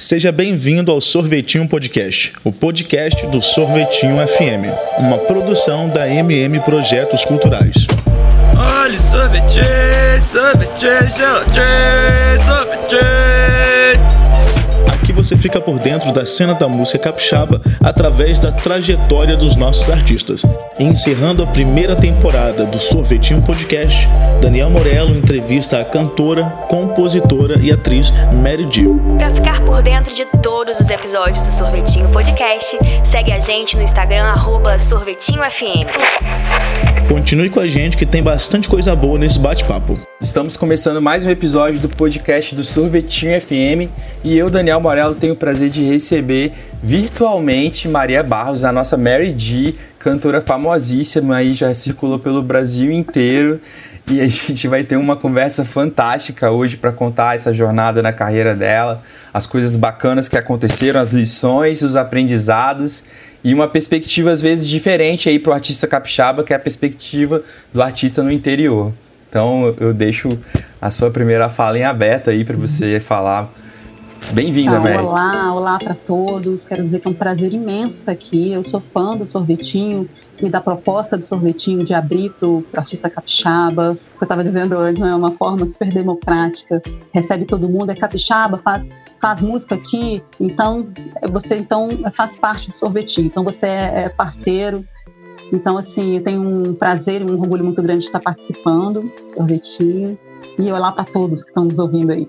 Seja bem-vindo ao Sorvetinho Podcast, o podcast do Sorvetinho FM, uma produção da MM Projetos Culturais. Olha sorvete, sorvete, sorvete, sorvete você fica por dentro da cena da música capixaba através da trajetória dos nossos artistas. Encerrando a primeira temporada do Sorvetinho Podcast, Daniel Morello entrevista a cantora, compositora e atriz Mary Jill. Para ficar por dentro de todos os episódios do Sorvetinho Podcast, segue a gente no Instagram @sorvetinhofm. Continue com a gente que tem bastante coisa boa nesse bate-papo. Estamos começando mais um episódio do podcast do Sorvetinho FM e eu, Daniel Morello, tenho o prazer de receber virtualmente Maria Barros, a nossa Mary G, cantora famosíssima aí, já circulou pelo Brasil inteiro. E a gente vai ter uma conversa fantástica hoje para contar essa jornada na carreira dela, as coisas bacanas que aconteceram, as lições, os aprendizados e uma perspectiva às vezes diferente aí para o artista capixaba, que é a perspectiva do artista no interior. Então eu deixo a sua primeira fala em aberto aí para você falar. Bem-vinda, ah, Mary. Olá, olá para todos. Quero dizer que é um prazer imenso estar aqui. Eu sou fã do sorvetinho e da proposta do sorvetinho de abrir para o artista capixaba. O que eu estava dizendo antes, é uma forma super democrática. Recebe todo mundo, é capixaba, faz faz música aqui, então você então faz parte do sorvetinho, então você é, é parceiro. Então, assim, eu tenho um prazer e um orgulho muito grande de estar participando do sorvetinho. E olá para todos que estão nos ouvindo aí.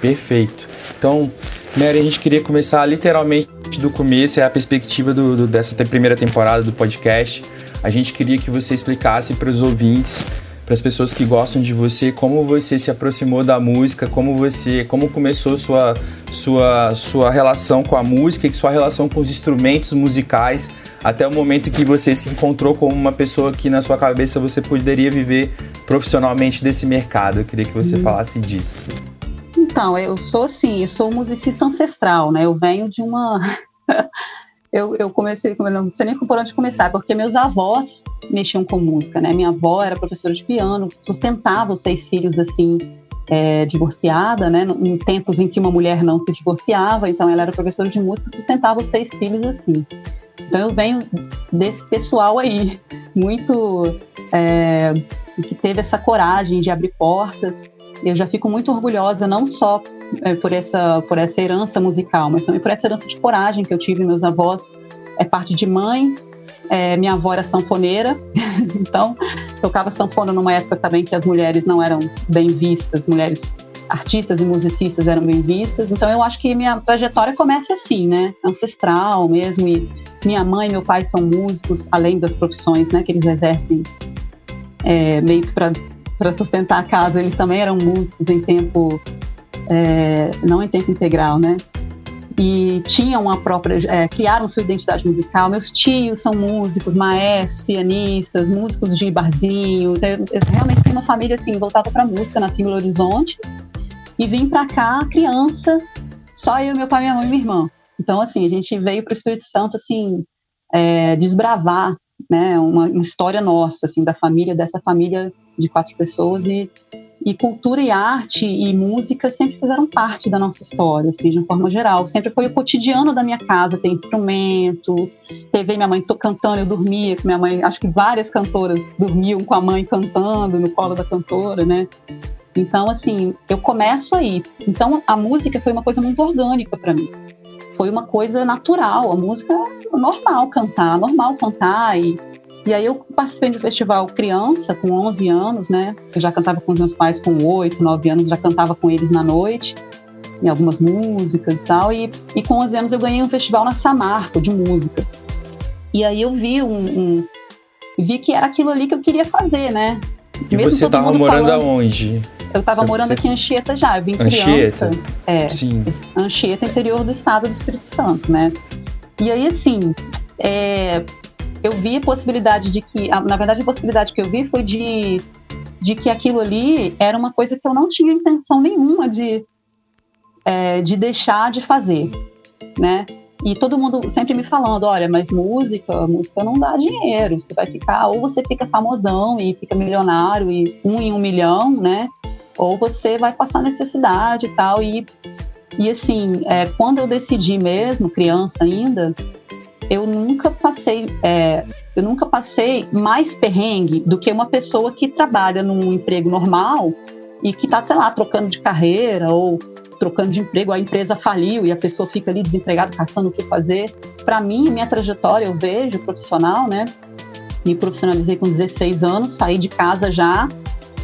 Perfeito. Então, Mary, a gente queria começar literalmente do começo, é a perspectiva do, do, dessa primeira temporada do podcast. A gente queria que você explicasse para os ouvintes para as pessoas que gostam de você, como você se aproximou da música, como você, como começou sua sua sua relação com a música e sua relação com os instrumentos musicais, até o momento que você se encontrou como uma pessoa que na sua cabeça você poderia viver profissionalmente desse mercado. Eu queria que você hum. falasse disso. Então, eu sou assim, eu sou musicista ancestral, né? Eu venho de uma eu, eu comecei, não sei nem por onde começar, porque meus avós mexiam com música, né? Minha avó era professora de piano, sustentava os seis filhos assim, é, divorciada, né? Em tempos em que uma mulher não se divorciava, então ela era professora de música, sustentava os seis filhos assim. Então eu venho desse pessoal aí, muito é, que teve essa coragem de abrir portas. Eu já fico muito orgulhosa não só é, por essa por essa herança musical, mas também por essa herança de coragem que eu tive meus avós. É parte de mãe. É, minha avó era sanfoneira, então tocava sanfona numa época também que as mulheres não eram bem vistas, mulheres artistas e musicistas eram bem vistas. Então eu acho que minha trajetória começa assim, né? Ancestral mesmo. E minha mãe e meu pai são músicos, além das profissões né, que eles exercem é, meio que para sustentar a casa. Eles também eram músicos em tempo, é, não em tempo integral, né? E tinham uma própria, é, criaram sua identidade musical. Meus tios são músicos, maestros, pianistas, músicos de barzinho. Então, eu, realmente tenho uma família assim voltada para música, nasci em Belo Horizonte e vim para cá criança, só eu, meu pai, minha mãe e minha irmã. Então, assim, a gente veio para o Espírito Santo, assim, é, desbravar, né, uma, uma, história nossa, assim, da família, dessa família de quatro pessoas e, e cultura e arte e música sempre fizeram parte da nossa história, assim, de uma forma geral. Sempre foi o cotidiano da minha casa, ter instrumentos, TV, minha mãe cantando, eu dormia com minha mãe, acho que várias cantoras dormiam com a mãe cantando no colo da cantora, né? Então, assim, eu começo aí. Então, a música foi uma coisa muito orgânica para mim foi uma coisa natural. A música é normal cantar, normal cantar. E, e aí eu participei de um festival criança, com 11 anos, né? Eu já cantava com os meus pais com 8, 9 anos, já cantava com eles na noite, em algumas músicas e tal. E, e com 11 anos eu ganhei um festival na Samarco de música. E aí eu vi um, um vi que era aquilo ali que eu queria fazer, né? E Mesmo você estava morando falando, aonde? Eu estava morando aqui em Anchieta já, eu vim Anchieta? criança. É, Sim. Anchieta, interior do estado do Espírito Santo, né? E aí, assim, é, eu vi a possibilidade de que, na verdade, a possibilidade que eu vi foi de, de que aquilo ali era uma coisa que eu não tinha intenção nenhuma de, é, de deixar de fazer, né? E todo mundo sempre me falando, olha, mas música, música não dá dinheiro. Você vai ficar, ou você fica famosão e fica milionário e um em um milhão, né? ou você vai passar necessidade e tal. E, E assim, é, quando eu decidi mesmo, criança ainda, eu nunca passei, é, eu nunca passei mais perrengue do que uma pessoa que trabalha num emprego normal e que está, sei lá, trocando de carreira ou trocando de emprego, a empresa faliu e a pessoa fica ali desempregada, caçando o que fazer. Para mim, minha trajetória, eu vejo profissional, né? Me profissionalizei com 16 anos, saí de casa já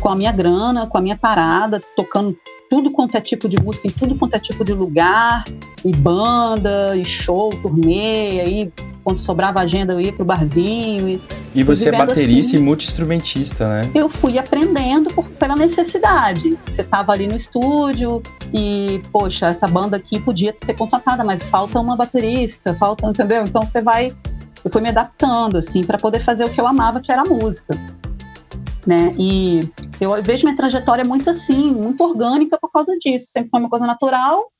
com a minha grana, com a minha parada, tocando tudo quanto é tipo de música, em tudo quanto é tipo de lugar, e banda, e show, turnê, aí quando sobrava agenda eu ia pro barzinho. E, e você é baterista assim. e multi-instrumentista, né? Eu fui aprendendo por, pela necessidade. Você tava ali no estúdio e, poxa, essa banda aqui podia ser contratada, mas falta uma baterista, falta, entendeu? Então você vai. Eu fui me adaptando, assim, para poder fazer o que eu amava, que era a música né? E eu vejo minha trajetória muito assim, muito orgânica por causa disso. Sempre foi uma coisa natural.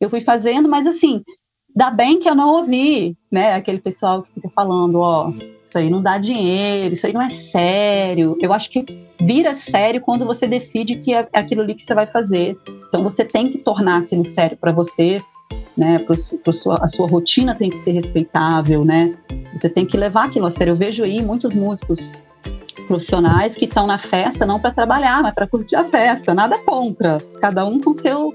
Eu fui fazendo, mas assim, dá bem que eu não ouvi, né? Aquele pessoal que fica falando, ó, isso aí não dá dinheiro, isso aí não é sério. Eu acho que vira sério quando você decide que é aquilo ali que você vai fazer. Então você tem que tornar aquilo sério para você, né? Pro, pro sua, a sua rotina tem que ser respeitável, né? Você tem que levar aquilo a sério. Eu vejo aí muitos músicos profissionais que estão na festa não para trabalhar, mas para curtir a festa. Nada contra. Cada um com seu,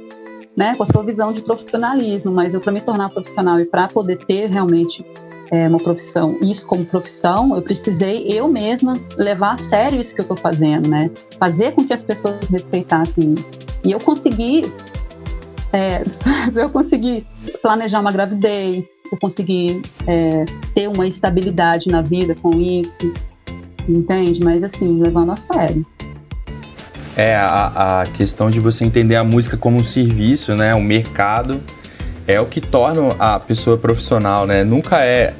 né, com a sua visão de profissionalismo. Mas eu para me tornar profissional e para poder ter realmente é, uma profissão, isso como profissão, eu precisei eu mesma levar a sério isso que eu estou fazendo, né? Fazer com que as pessoas respeitassem isso. E eu consegui é, eu consegui planejar uma gravidez, eu consegui é, ter uma estabilidade na vida com isso, entende? Mas assim, levando a sério. É, a, a questão de você entender a música como um serviço, né? Um mercado, é o que torna a pessoa profissional, né? Nunca é.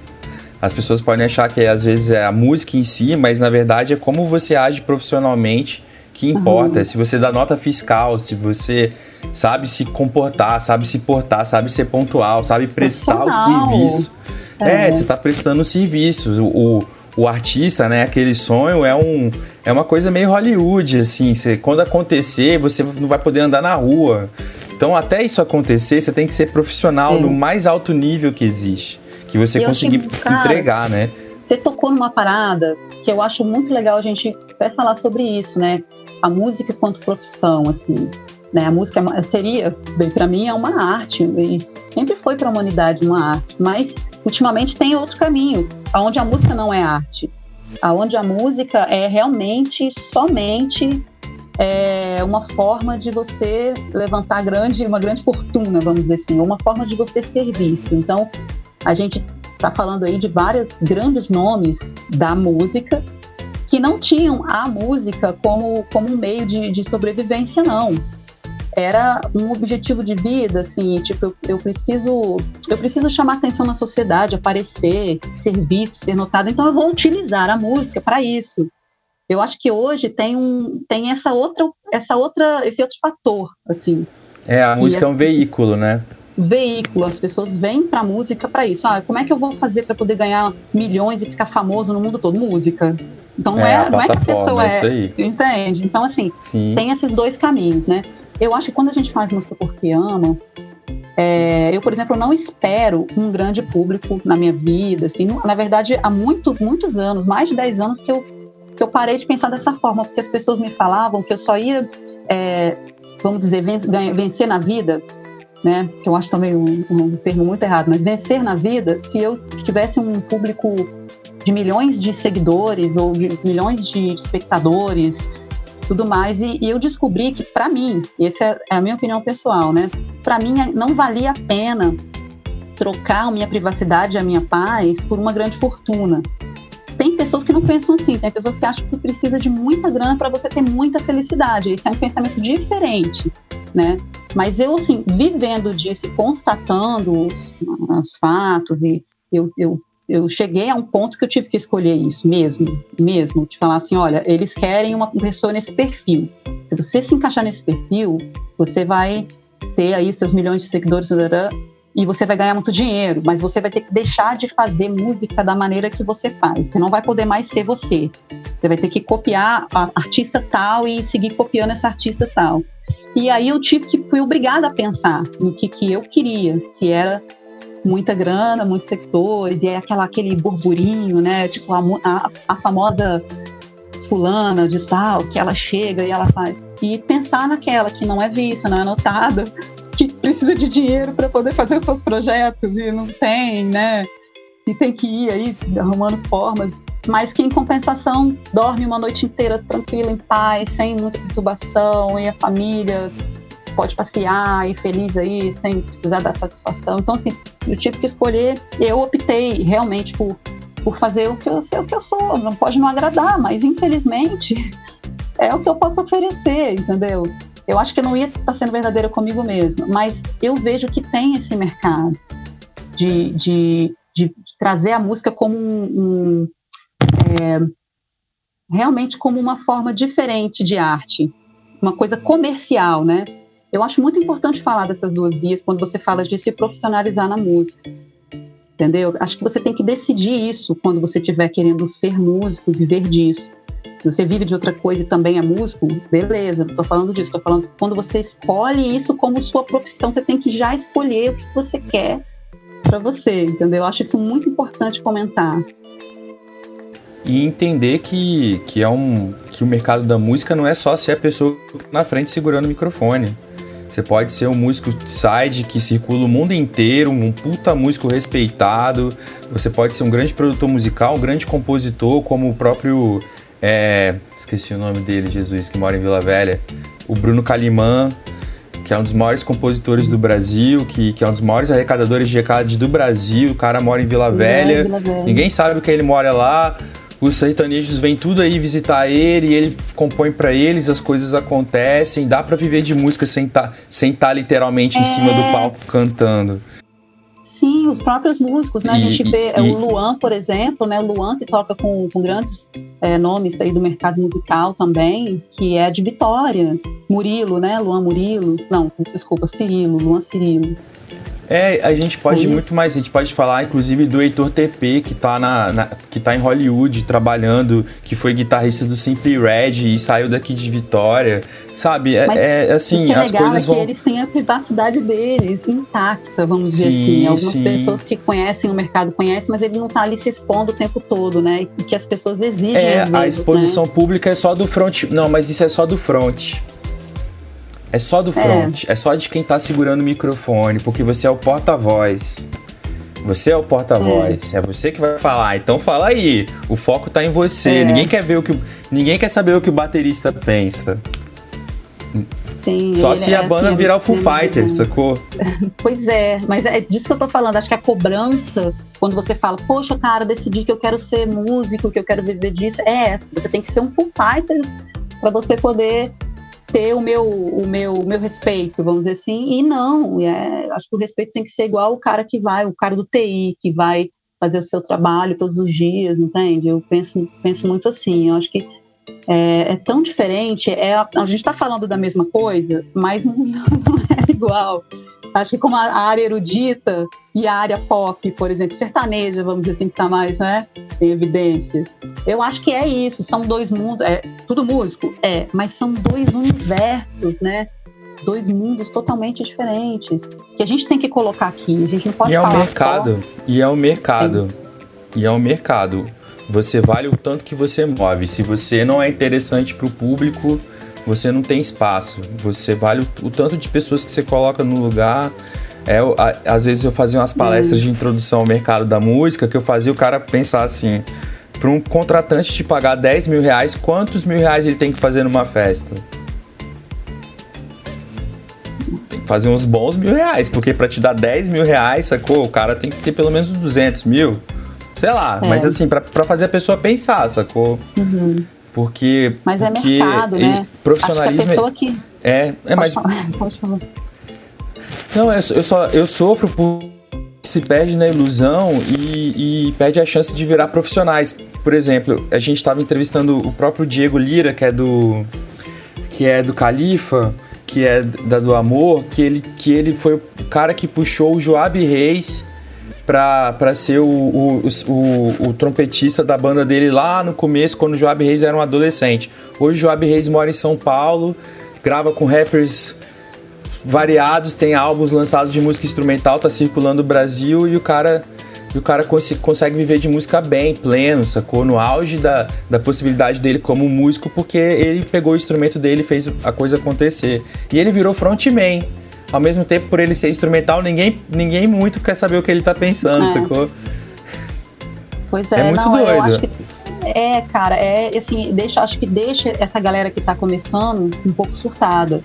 As pessoas podem achar que às vezes é a música em si, mas na verdade é como você age profissionalmente que importa. Uhum. Se você dá nota fiscal, se você sabe se comportar, sabe se portar, sabe ser pontual, sabe prestar o serviço. É, é você está prestando o serviço. O, o artista, né, aquele sonho é um é uma coisa meio Hollywood, assim, você, quando acontecer, você não vai poder andar na rua. Então, até isso acontecer, você tem que ser profissional Sim. no mais alto nível que existe, que você eu conseguir cara, entregar, né? Você tocou numa parada que eu acho muito legal a gente até falar sobre isso, né? A música quanto profissão, assim. Né? A música é seria, bem, para mim, é uma arte, e sempre foi para a humanidade uma arte, mas ultimamente tem outro caminho, onde a música não é arte, aonde a música é realmente somente é, uma forma de você levantar grande, uma grande fortuna, vamos dizer assim, uma forma de você ser visto. Então, a gente está falando aí de vários grandes nomes da música que não tinham a música como, como um meio de, de sobrevivência, não era um objetivo de vida, assim, tipo, eu, eu, preciso eu preciso chamar atenção na sociedade, aparecer, ser visto, ser notado, então eu vou utilizar a música para isso. Eu acho que hoje tem um tem essa outra essa outra esse outro fator, assim. É, a música é um veículo, né? Veículo, as pessoas vêm para música para isso. Ah, como é que eu vou fazer para poder ganhar milhões e ficar famoso no mundo todo? Música. Então não é, é não é que a pessoa é, entende? Então assim, Sim. tem esses dois caminhos, né? Eu acho que quando a gente faz música porque ama, é, eu, por exemplo, não espero um grande público na minha vida. Assim, na verdade, há muito, muitos anos, mais de 10 anos, que eu, que eu parei de pensar dessa forma, porque as pessoas me falavam que eu só ia, é, vamos dizer, vencer na vida, né? Que eu acho também um, um termo muito errado, mas vencer na vida se eu tivesse um público de milhões de seguidores ou de milhões de espectadores tudo mais. E, e eu descobri que, para mim, essa é, é a minha opinião pessoal, né? Para mim, não valia a pena trocar a minha privacidade e a minha paz por uma grande fortuna. Tem pessoas que não pensam assim, tem pessoas que acham que precisa de muita grana para você ter muita felicidade. Esse é um pensamento diferente, né? Mas eu, assim, vivendo disso e constatando os, os fatos, e eu, eu eu cheguei a um ponto que eu tive que escolher isso mesmo, mesmo, de falar assim, olha, eles querem uma pessoa nesse perfil. Se você se encaixar nesse perfil, você vai ter aí seus milhões de seguidores e você vai ganhar muito dinheiro, mas você vai ter que deixar de fazer música da maneira que você faz. Você não vai poder mais ser você. Você vai ter que copiar a artista tal e seguir copiando essa artista tal. E aí eu tive que fui obrigada a pensar no que, que eu queria, se era muita grana, muitos sectores, e é aquela, aquele burburinho, né? Tipo, a, a, a famosa fulana de tal, que ela chega e ela faz. E pensar naquela que não é vista, não é notada, que precisa de dinheiro para poder fazer seus projetos e não tem, né? E tem que ir aí arrumando formas. Mas que em compensação dorme uma noite inteira tranquila, em paz, sem muita perturbação, e a família pode passear e feliz aí, sem precisar dar satisfação. Então, assim, eu tive que escolher, eu optei realmente por, por fazer o que eu sei o que eu sou. Não pode não agradar, mas infelizmente é o que eu posso oferecer, entendeu? Eu acho que não ia estar sendo verdadeira comigo mesma, mas eu vejo que tem esse mercado de, de, de trazer a música como um, um é, realmente como uma forma diferente de arte, uma coisa comercial, né? Eu acho muito importante falar dessas duas vias quando você fala de se profissionalizar na música. Entendeu? Acho que você tem que decidir isso quando você estiver querendo ser músico, viver disso. Se você vive de outra coisa e também é músico, beleza, não estou falando disso, estou falando que quando você escolhe isso como sua profissão, você tem que já escolher o que você quer para você, entendeu? Eu acho isso muito importante comentar. E entender que, que, é um, que o mercado da música não é só ser a pessoa na frente segurando o microfone. Você pode ser um músico side que circula o mundo inteiro, um puta músico respeitado. Você pode ser um grande produtor musical, um grande compositor, como o próprio. É, esqueci o nome dele, Jesus, que mora em Vila Velha. O Bruno Calimã, que é um dos maiores compositores do Brasil, que, que é um dos maiores arrecadadores de recados do Brasil. O cara mora em Vila Velha. É, Vila Velha. Ninguém sabe que ele mora lá os sertanejos vêm tudo aí visitar ele, ele compõe para eles, as coisas acontecem, dá para viver de música sem estar tá, sem tá literalmente é... em cima do é. palco cantando. Sim, os próprios músicos, né? E, a gente vê e, o Luan, por exemplo, né? O Luan que toca com, com grandes é, nomes aí do mercado musical também, que é de Vitória. Murilo, né? Luan Murilo. Não, desculpa, Cirilo, Luan Cirilo. É, a gente pode ir muito mais, a gente pode falar inclusive do Heitor TP, que tá, na, na, que tá em Hollywood trabalhando, que foi guitarrista do Simply Red e saiu daqui de Vitória, sabe? É, é assim, é as coisas é vão... que eles têm a privacidade deles intacta, vamos sim, dizer assim. Algumas sim. pessoas que conhecem o mercado conhecem, mas ele não tá ali se expondo o tempo todo, né? E que as pessoas exigem. É, vezes, a exposição né? pública é só do front. Não, mas isso é só do front. É só do é. front, é, é só de quem tá segurando o microfone, porque você é o porta-voz. Você é o porta-voz, é. é. você que vai falar. Então fala aí. O foco tá em você. É. Ninguém quer ver o que ninguém quer saber o que o baterista pensa. Sim, Só se é, a banda assim, virar o Full Fighter, sacou? Pois é, mas é disso que eu tô falando. Acho que a cobrança, quando você fala, poxa, cara, decidi que eu quero ser músico, que eu quero viver disso, é essa. Você tem que ser um Full Fighter para você poder ter o meu, o meu, o meu respeito, vamos dizer assim, e não, é, acho que o respeito tem que ser igual o cara que vai, o cara do TI, que vai fazer o seu trabalho todos os dias, entende? Eu penso, penso muito assim, eu acho que é, é tão diferente, é, a, gente está falando da mesma coisa, mas não, não é igual. Acho que como a área erudita e a área pop, por exemplo, sertaneja, vamos dizer assim, que está mais, né, em evidência. Eu acho que é isso, são dois mundos, é tudo músico, é, mas são dois universos, né? Dois mundos totalmente diferentes que a gente tem que colocar aqui. A gente não pode e é falar o mercado, só... e é o mercado, e é o mercado. Você vale o tanto que você move. Se você não é interessante para o público, você não tem espaço. Você vale o, o tanto de pessoas que você coloca no lugar. É, a, às vezes eu fazia umas palestras hum. de introdução ao mercado da música que eu fazia o cara pensar assim: para um contratante te pagar 10 mil reais, quantos mil reais ele tem que fazer numa festa? Tem que fazer uns bons mil reais, porque para te dar 10 mil reais, sacou? O cara tem que ter pelo menos 200 mil. Sei lá, é. mas assim, para fazer a pessoa pensar, sacou? Uhum. Porque. Mas é porque mercado, né? Profissionalismo. Acho que a pessoa que... É, é mais. Pode falar. Não, eu, eu, só, eu sofro por se perde na ilusão e, e, perde a chance de virar profissionais. Por exemplo, a gente estava entrevistando o próprio Diego Lira, que é do que é do Califa, que é da do Amor, que ele, que ele foi o cara que puxou o Joab Reis para ser o, o, o, o, trompetista da banda dele lá no começo, quando o Joab Reis era um adolescente. Hoje o Joab Reis mora em São Paulo, grava com rappers variados, tem álbuns lançados de música instrumental, tá circulando o Brasil e o cara e o cara cons consegue viver de música bem, pleno, sacou? No auge da, da possibilidade dele como músico, porque ele pegou o instrumento dele e fez a coisa acontecer. E ele virou frontman. Ao mesmo tempo, por ele ser instrumental, ninguém, ninguém muito quer saber o que ele tá pensando, é. sacou? Pois é, é muito não, doido. Que, é, cara, é assim, deixa, acho que deixa essa galera que tá começando um pouco surtada.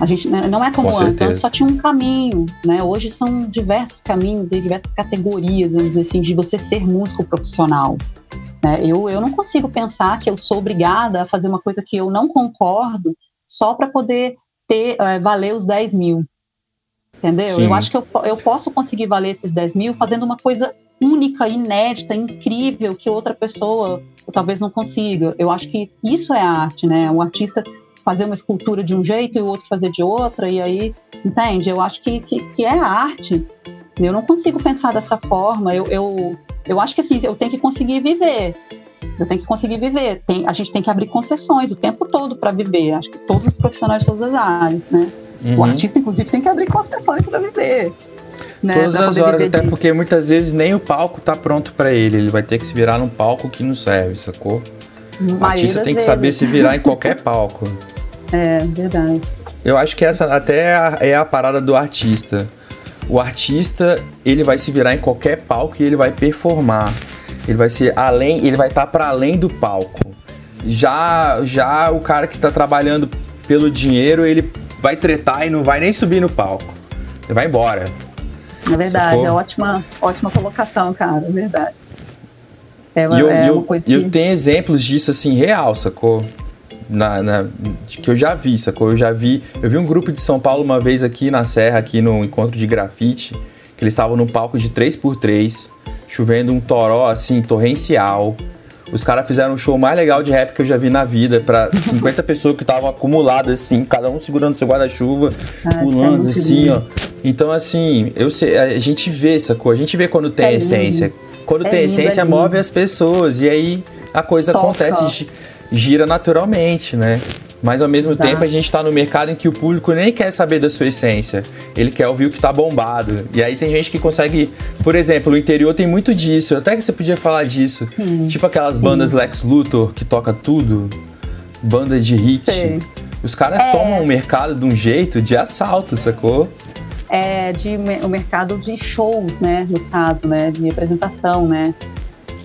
A gente né, não é como Com antes, antes só tinha um caminho, né? Hoje são diversos caminhos e diversas categorias, vamos dizer assim, de você ser músico profissional. Né? Eu, eu não consigo pensar que eu sou obrigada a fazer uma coisa que eu não concordo só para poder ter é, valer os 10 mil. Entendeu? Sim. Eu acho que eu, eu posso conseguir valer esses 10 mil fazendo uma coisa única, inédita, incrível, que outra pessoa talvez não consiga. Eu acho que isso é arte, né? O artista fazer uma escultura de um jeito e o outro fazer de outra, e aí, entende? Eu acho que, que, que é arte. Eu não consigo pensar dessa forma. Eu, eu, eu acho que assim, eu tenho que conseguir viver. Eu tenho que conseguir viver. Tem, a gente tem que abrir concessões o tempo todo para viver. Acho que todos os profissionais de todas as áreas, né? Uhum. O artista, inclusive, tem que abrir concessões para viver. Né? Todas as horas, até porque muitas vezes nem o palco tá pronto para ele. Ele vai ter que se virar num palco que não serve, sacou? O artista tem que vezes. saber se virar em qualquer palco. É, verdade. Eu acho que essa até é a, é a parada do artista. O artista, ele vai se virar em qualquer palco e ele vai performar. Ele vai ser além, ele vai estar tá para além do palco. Já já o cara que está trabalhando pelo dinheiro, ele vai tretar e não vai nem subir no palco. Ele vai embora. É verdade, é ótima, ótima colocação, cara, é verdade. É uma, e eu, é eu, eu tenho exemplos disso assim real, sacou? na, na, que eu já vi, sacou? Eu já vi. Eu vi um grupo de São Paulo uma vez aqui na Serra, aqui no encontro de grafite, que eles estavam num palco de 3x3, chovendo um toró assim, torrencial. Os caras fizeram um show mais legal de rap que eu já vi na vida, para 50 pessoas que estavam acumuladas, assim, cada um segurando seu guarda-chuva, ah, pulando, assim, ó. Então, assim, eu sei, a gente vê, sacou? A gente vê quando tem é essência. Quando é tem lindo, essência, é move as pessoas. E aí a coisa Toca. acontece gira naturalmente, né? Mas ao mesmo Exato. tempo a gente está no mercado em que o público nem quer saber da sua essência. Ele quer ouvir o que está bombado. E aí tem gente que consegue. Por exemplo, o interior tem muito disso. Até que você podia falar disso. Sim. Tipo aquelas Sim. bandas Lex Luthor que toca tudo. Banda de hit. Sim. Os caras é... tomam o mercado de um jeito de assalto, sacou? É de o mercado de shows, né? No caso, né? De apresentação, né?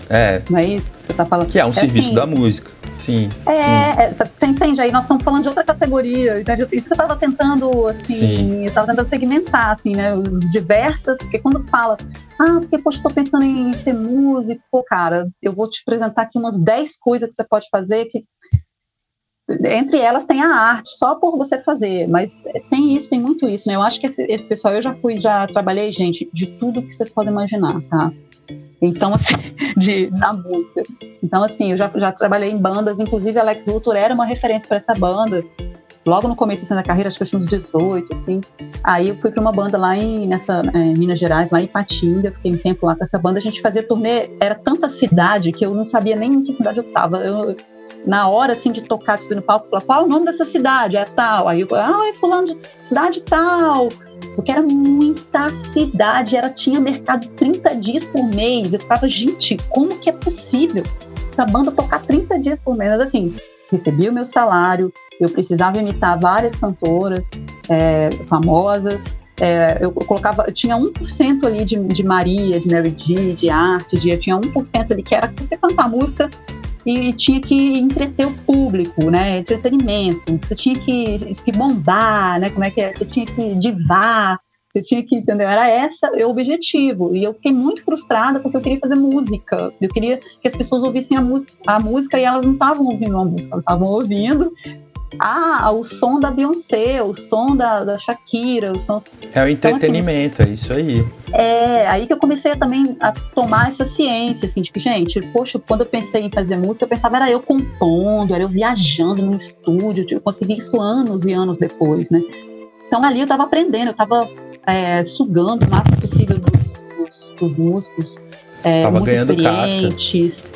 É. Não é isso você tá falando? Que é um é serviço assim, da música. Sim. É, sim. é, você entende? Aí nós estamos falando de outra categoria. Entende? Isso que eu estava tentando, assim, sim. eu estava tentando segmentar, assim, né? Os diversas, porque quando fala, ah, porque, poxa, estou pensando em ser músico, cara, eu vou te apresentar aqui umas 10 coisas que você pode fazer que entre elas tem a arte, só por você fazer, mas tem isso, tem muito isso, né? Eu acho que esse, esse pessoal, eu já fui, já trabalhei, gente, de tudo que vocês podem imaginar, tá? Então, assim, de, na música. Então, assim, eu já, já trabalhei em bandas, inclusive Alex Luthor era uma referência para essa banda. Logo no começo assim, da carreira, acho que eu tinha uns 18, assim. Aí eu fui para uma banda lá em nessa, é, Minas Gerais, lá em Patinga, fiquei um tempo lá com essa banda. A gente fazia turnê, era tanta cidade que eu não sabia nem em que cidade eu estava. Eu, na hora assim de tocar, subir no palco, falar qual é o nome dessa cidade? É tal. Aí eu, ah, é fulano de cidade tal porque era muita cidade, ela tinha mercado 30 dias por mês. Eu ficava, gente, como que é possível essa banda tocar 30 dias por mês? Mas assim, recebi o meu salário, eu precisava imitar várias cantoras é, famosas. É, eu colocava, eu tinha 1% ali de, de Maria, de Mary G, de arte, de, eu tinha 1% ali que era você cantar música e tinha que entreter o público, né? Entretenimento. Você tinha que, que bombar, né? Como é que é? Você tinha que divar. Você tinha que, entendeu? Era esse o objetivo. E eu fiquei muito frustrada porque eu queria fazer música. Eu queria que as pessoas ouvissem a, a música e elas não estavam ouvindo a música, elas estavam ouvindo ah, o som da Beyoncé, o som da, da Shakira, o som. É o entretenimento, então, assim, é isso aí. É, aí que eu comecei também a tomar essa ciência, assim, de que, gente, poxa, quando eu pensei em fazer música, eu pensava era eu compondo, era eu viajando no estúdio, eu consegui isso anos e anos depois, né? Então ali eu tava aprendendo, eu tava é, sugando o máximo possível dos, dos, dos músicos é, tava ganhando casca.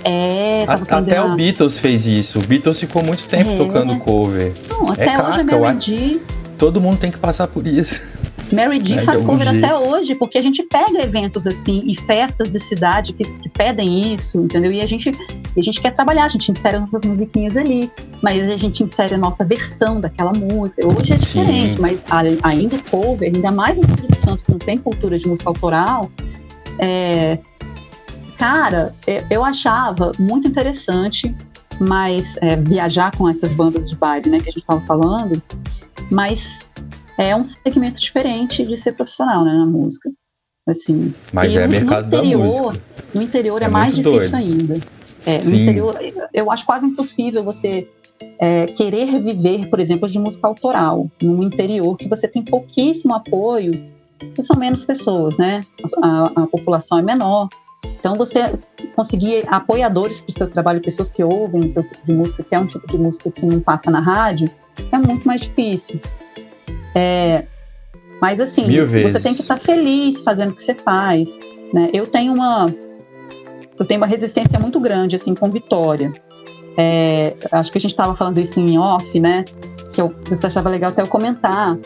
É, a, até o Beatles fez isso. O Beatles ficou muito tempo é. tocando cover. Não, até é hoje casca, o Melody... todo mundo tem que passar por isso. Mary D é, faz cover jeito. até hoje, porque a gente pega eventos assim e festas de cidade que, que pedem isso, entendeu? E a gente, a gente quer trabalhar, a gente insere nossas musiquinhas ali, mas a gente insere a nossa versão daquela música. Hoje é diferente, Sim. mas ainda cover, ainda mais no Espírito Santo, que não tem cultura de música autoral, é, cara, eu achava muito interessante, mas é, viajar com essas bandas de baile, né, que a gente estava falando, mas é um segmento diferente de ser profissional, né, na música. Assim, Mas é mercado interior, da música. No interior é, é mais difícil doido. ainda. É, no interior, eu acho quase impossível você é, querer viver, por exemplo, de música autoral no interior, que você tem pouquíssimo apoio, que são menos pessoas, né? A, a população é menor. Então, você conseguir apoiadores para o seu trabalho, pessoas que ouvem o seu tipo de música, que é um tipo de música que não passa na rádio, é muito mais difícil. É, mas assim, Mil você vezes. tem que estar feliz fazendo o que você faz. Né? Eu tenho uma eu tenho uma resistência muito grande assim com Vitória. É, acho que a gente estava falando isso em off, né? Que eu, você achava legal até eu comentar.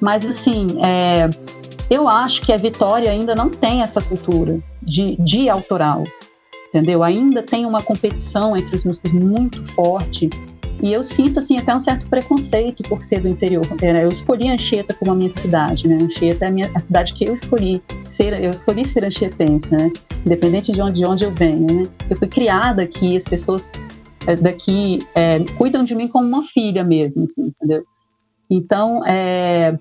Mas assim, é, eu acho que a Vitória ainda não tem essa cultura de, de autoral, entendeu? Ainda tem uma competição entre os músicos muito forte e eu sinto, assim, até um certo preconceito por ser do interior. Eu escolhi Anchieta como a minha cidade, né? Anchieta é a, minha, a cidade que eu escolhi ser, eu escolhi ser anchietense, né? Independente de onde, de onde eu venho, né? Eu fui criada aqui, as pessoas é, daqui é, cuidam de mim como uma filha mesmo, assim, entendeu? Então, é,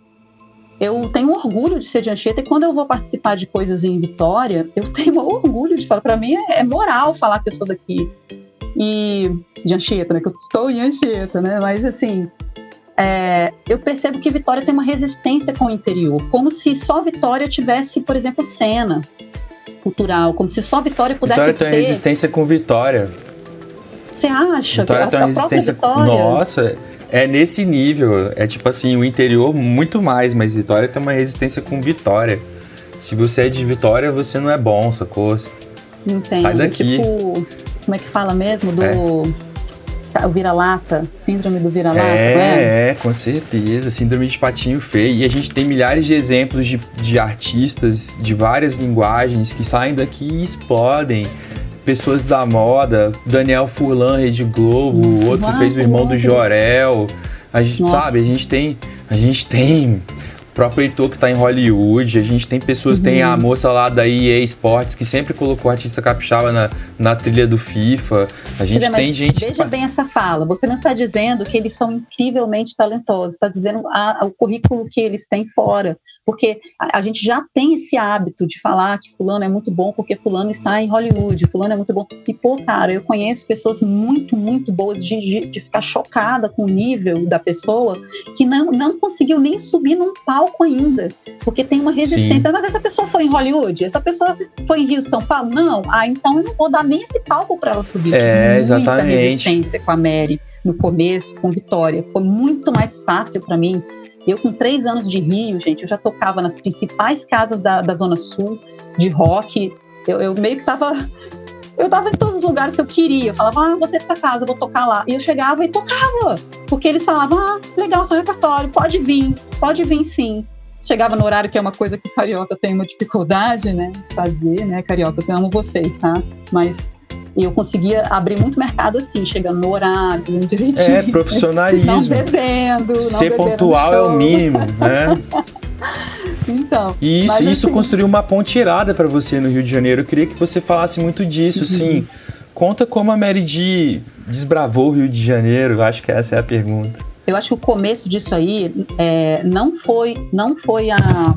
eu tenho orgulho de ser de Anchieta e quando eu vou participar de coisas em Vitória, eu tenho orgulho de falar. Para mim é, é moral falar que eu sou daqui e de Anchieta, né? Que eu estou em Anchieta, né? Mas assim, é, eu percebo que Vitória tem uma resistência com o interior, como se só Vitória tivesse, por exemplo, cena cultural, como se só Vitória pudesse Vitória tem ter... resistência com Vitória. Você acha? Vitória tem uma resistência. Nossa, é nesse nível. É tipo assim, o interior muito mais, mas Vitória tem uma resistência com Vitória. Se você é de Vitória, você não é bom, sacou? Entendo. Sai daqui. Tipo, como é que fala mesmo? Do. É. O vira-lata, síndrome do vira-lata, é, é? É, com certeza, síndrome de patinho feio. E a gente tem milhares de exemplos de, de artistas de várias linguagens que saem daqui e explodem. Pessoas da moda, Daniel Furlan, Rede Globo, o outro que fez o irmão do Jorel. A gente, sabe, a gente tem. A gente tem próprio Heitor que tá em Hollywood, a gente tem pessoas, uhum. tem a moça lá da EA Sports que sempre colocou o artista capixaba na, na trilha do FIFA. A gente tem gente. Veja bem essa fala. Você não está dizendo que eles são incrivelmente talentosos, está dizendo a, a, o currículo que eles têm fora. Porque a, a, gente já tem esse hábito de falar que fulano é muito bom porque fulano está em Hollywood, fulano é muito bom. E, pô, cara, eu conheço pessoas muito, muito boas de, de, de ficar chocada com o nível da pessoa que não, não conseguiu nem subir num palco ainda. Porque tem uma resistência. Sim. Mas essa pessoa foi em Hollywood? Essa pessoa foi em Rio, São Paulo? Não. Ah, então eu não vou dar nem esse palco para ela subir. É, exatamente. Resistência com a Mary no começo, com Vitória. Foi muito mais fácil para mim eu, com três anos de Rio, gente, eu já tocava nas principais casas da, da Zona Sul de rock. Eu, eu meio que tava. Eu tava em todos os lugares que eu queria. Eu falava, ah, você dessa casa, vou tocar lá. E eu chegava e tocava. Porque eles falavam, ah, legal, seu repertório, pode vir, pode vir sim. Chegava no horário que é uma coisa que carioca tem uma dificuldade, né? Fazer, né, carioca? Eu amo vocês, tá? Mas e eu conseguia abrir muito mercado assim, chegando no horário, direitinho. É, profissionalismo. Não bebendo. Ser pontual é o mínimo, né? então. E isso, isso assim, construiu uma ponte irada para você no Rio de Janeiro. Eu queria que você falasse muito disso, uhum. assim. Conta como a Mary D desbravou o Rio de Janeiro. Eu acho que essa é a pergunta. Eu acho que o começo disso aí é, não foi não foi a,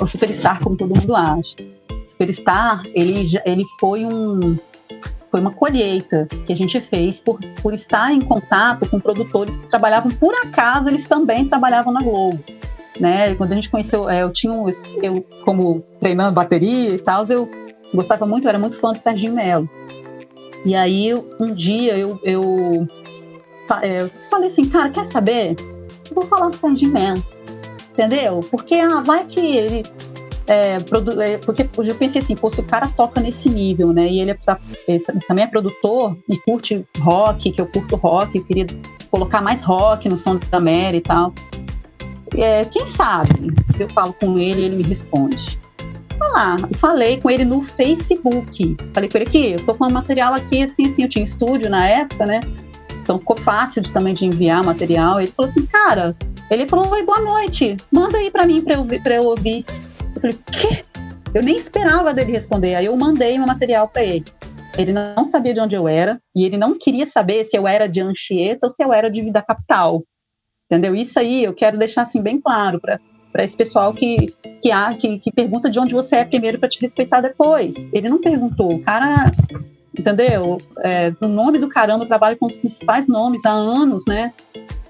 o Superstar como todo mundo acha. O Superstar, ele, ele foi um foi uma colheita que a gente fez por, por estar em contato com produtores que trabalhavam, por acaso, eles também trabalhavam na Globo. Né? Quando a gente conheceu, é, eu tinha um, eu como treinando bateria e tal, eu gostava muito, eu era muito fã do Serginho Melo. E aí um dia eu, eu, é, eu falei assim, cara, quer saber? Eu vou falar do Serginho Melo, entendeu? Porque ah, vai que ele é, é, porque eu pensei assim, pô, se o cara toca nesse nível, né? E ele, é, ele, também é produtor e curte rock, que eu curto rock, eu queria colocar mais rock no som da Mary e tal. é, quem sabe? Eu falo com ele e ele me responde. Falar, falei com ele no Facebook. Falei com ele aqui, eu tô com um material aqui, assim, assim, eu tinha estúdio na época, né? Então ficou fácil de, também de enviar material. Ele falou assim, cara, ele falou, oi, boa noite, manda aí pra mim pra eu, pra eu ouvir. Eu falei, quê? Eu nem esperava dele responder. Aí eu mandei meu material para ele. Ele não sabia de onde eu era e ele não queria saber se eu era de Anchieta ou se eu era de da capital. Entendeu? Isso aí eu quero deixar assim bem claro para para esse pessoal que que, há, que que pergunta de onde você é primeiro para te respeitar depois. Ele não perguntou. O cara, entendeu? É, no nome do caramba, eu trabalho com os principais nomes há anos, né?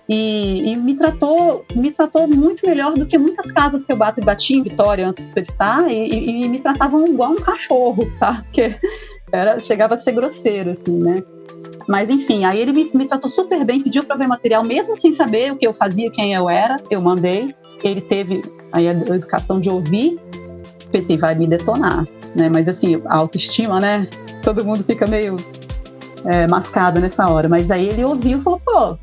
E, e, me tratou me tratou muito melhor do que muitas casas que eu bato e bati em Vitória antes de Superstar e, e, me tratavam igual um cachorro, tá? Porque era, chegava a ser grosseiro, assim, né? Mas enfim, aí ele me, me tratou super bem, pediu para ver material, mesmo sem saber o que eu fazia, quem eu era, eu mandei. Ele teve aí a educação de ouvir, pensei, vai me detonar, né? Mas assim, a autoestima, né? Todo mundo fica meio é, mascado nessa hora. Mas aí ele ouviu e falou, pô,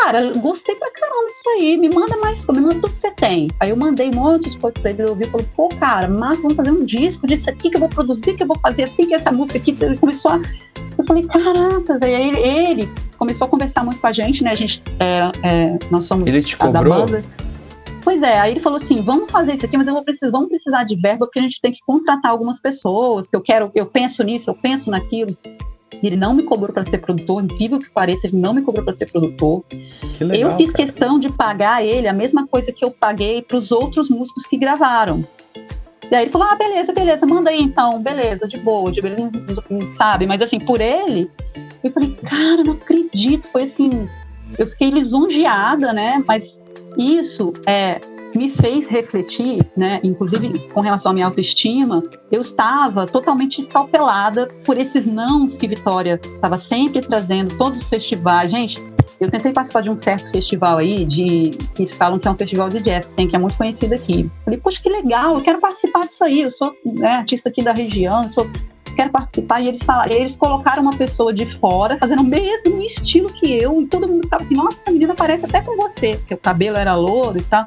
cara, gostei pra caramba disso aí, me manda mais, me manda tudo que você tem. Aí eu mandei um monte de coisa pra ele, ele ouviu e falou, pô, cara, mas vamos fazer um disco disso aqui que eu vou produzir, que eu vou fazer assim, que essa música aqui. Ele começou a. Eu falei, caracas, aí ele, ele começou a conversar muito com a gente, né? A gente, é, é, nós somos ele te cobrou? Pois é, aí ele falou assim, vamos fazer isso aqui, mas eu vou precisar, vamos precisar de verba porque a gente tem que contratar algumas pessoas, que eu quero, eu penso nisso, eu penso naquilo. Ele não me cobrou para ser produtor, incrível que pareça, ele não me cobrou para ser produtor. Que legal, eu fiz cara. questão de pagar ele a mesma coisa que eu paguei para os outros músicos que gravaram. E aí ele falou: ah, beleza, beleza, manda aí então, beleza, de boa, de, ele não, sabe? Mas assim, por ele, eu falei: cara, não acredito, foi assim. Eu fiquei lisonjeada, né? Mas isso é me fez refletir, né, inclusive com relação à minha autoestima, eu estava totalmente escalpelada por esses nãos que Vitória estava sempre trazendo, todos os festivais. Gente, eu tentei participar de um certo festival aí, de que falam que é um festival de jazz, tem, que é muito conhecido aqui. Falei, poxa, que legal, eu quero participar disso aí, eu sou né, artista aqui da região, eu sou quero participar. E eles falaram, eles colocaram uma pessoa de fora, fazendo o mesmo estilo que eu, e todo mundo ficava assim, nossa, essa menina parece até com você, porque o cabelo era louro e tal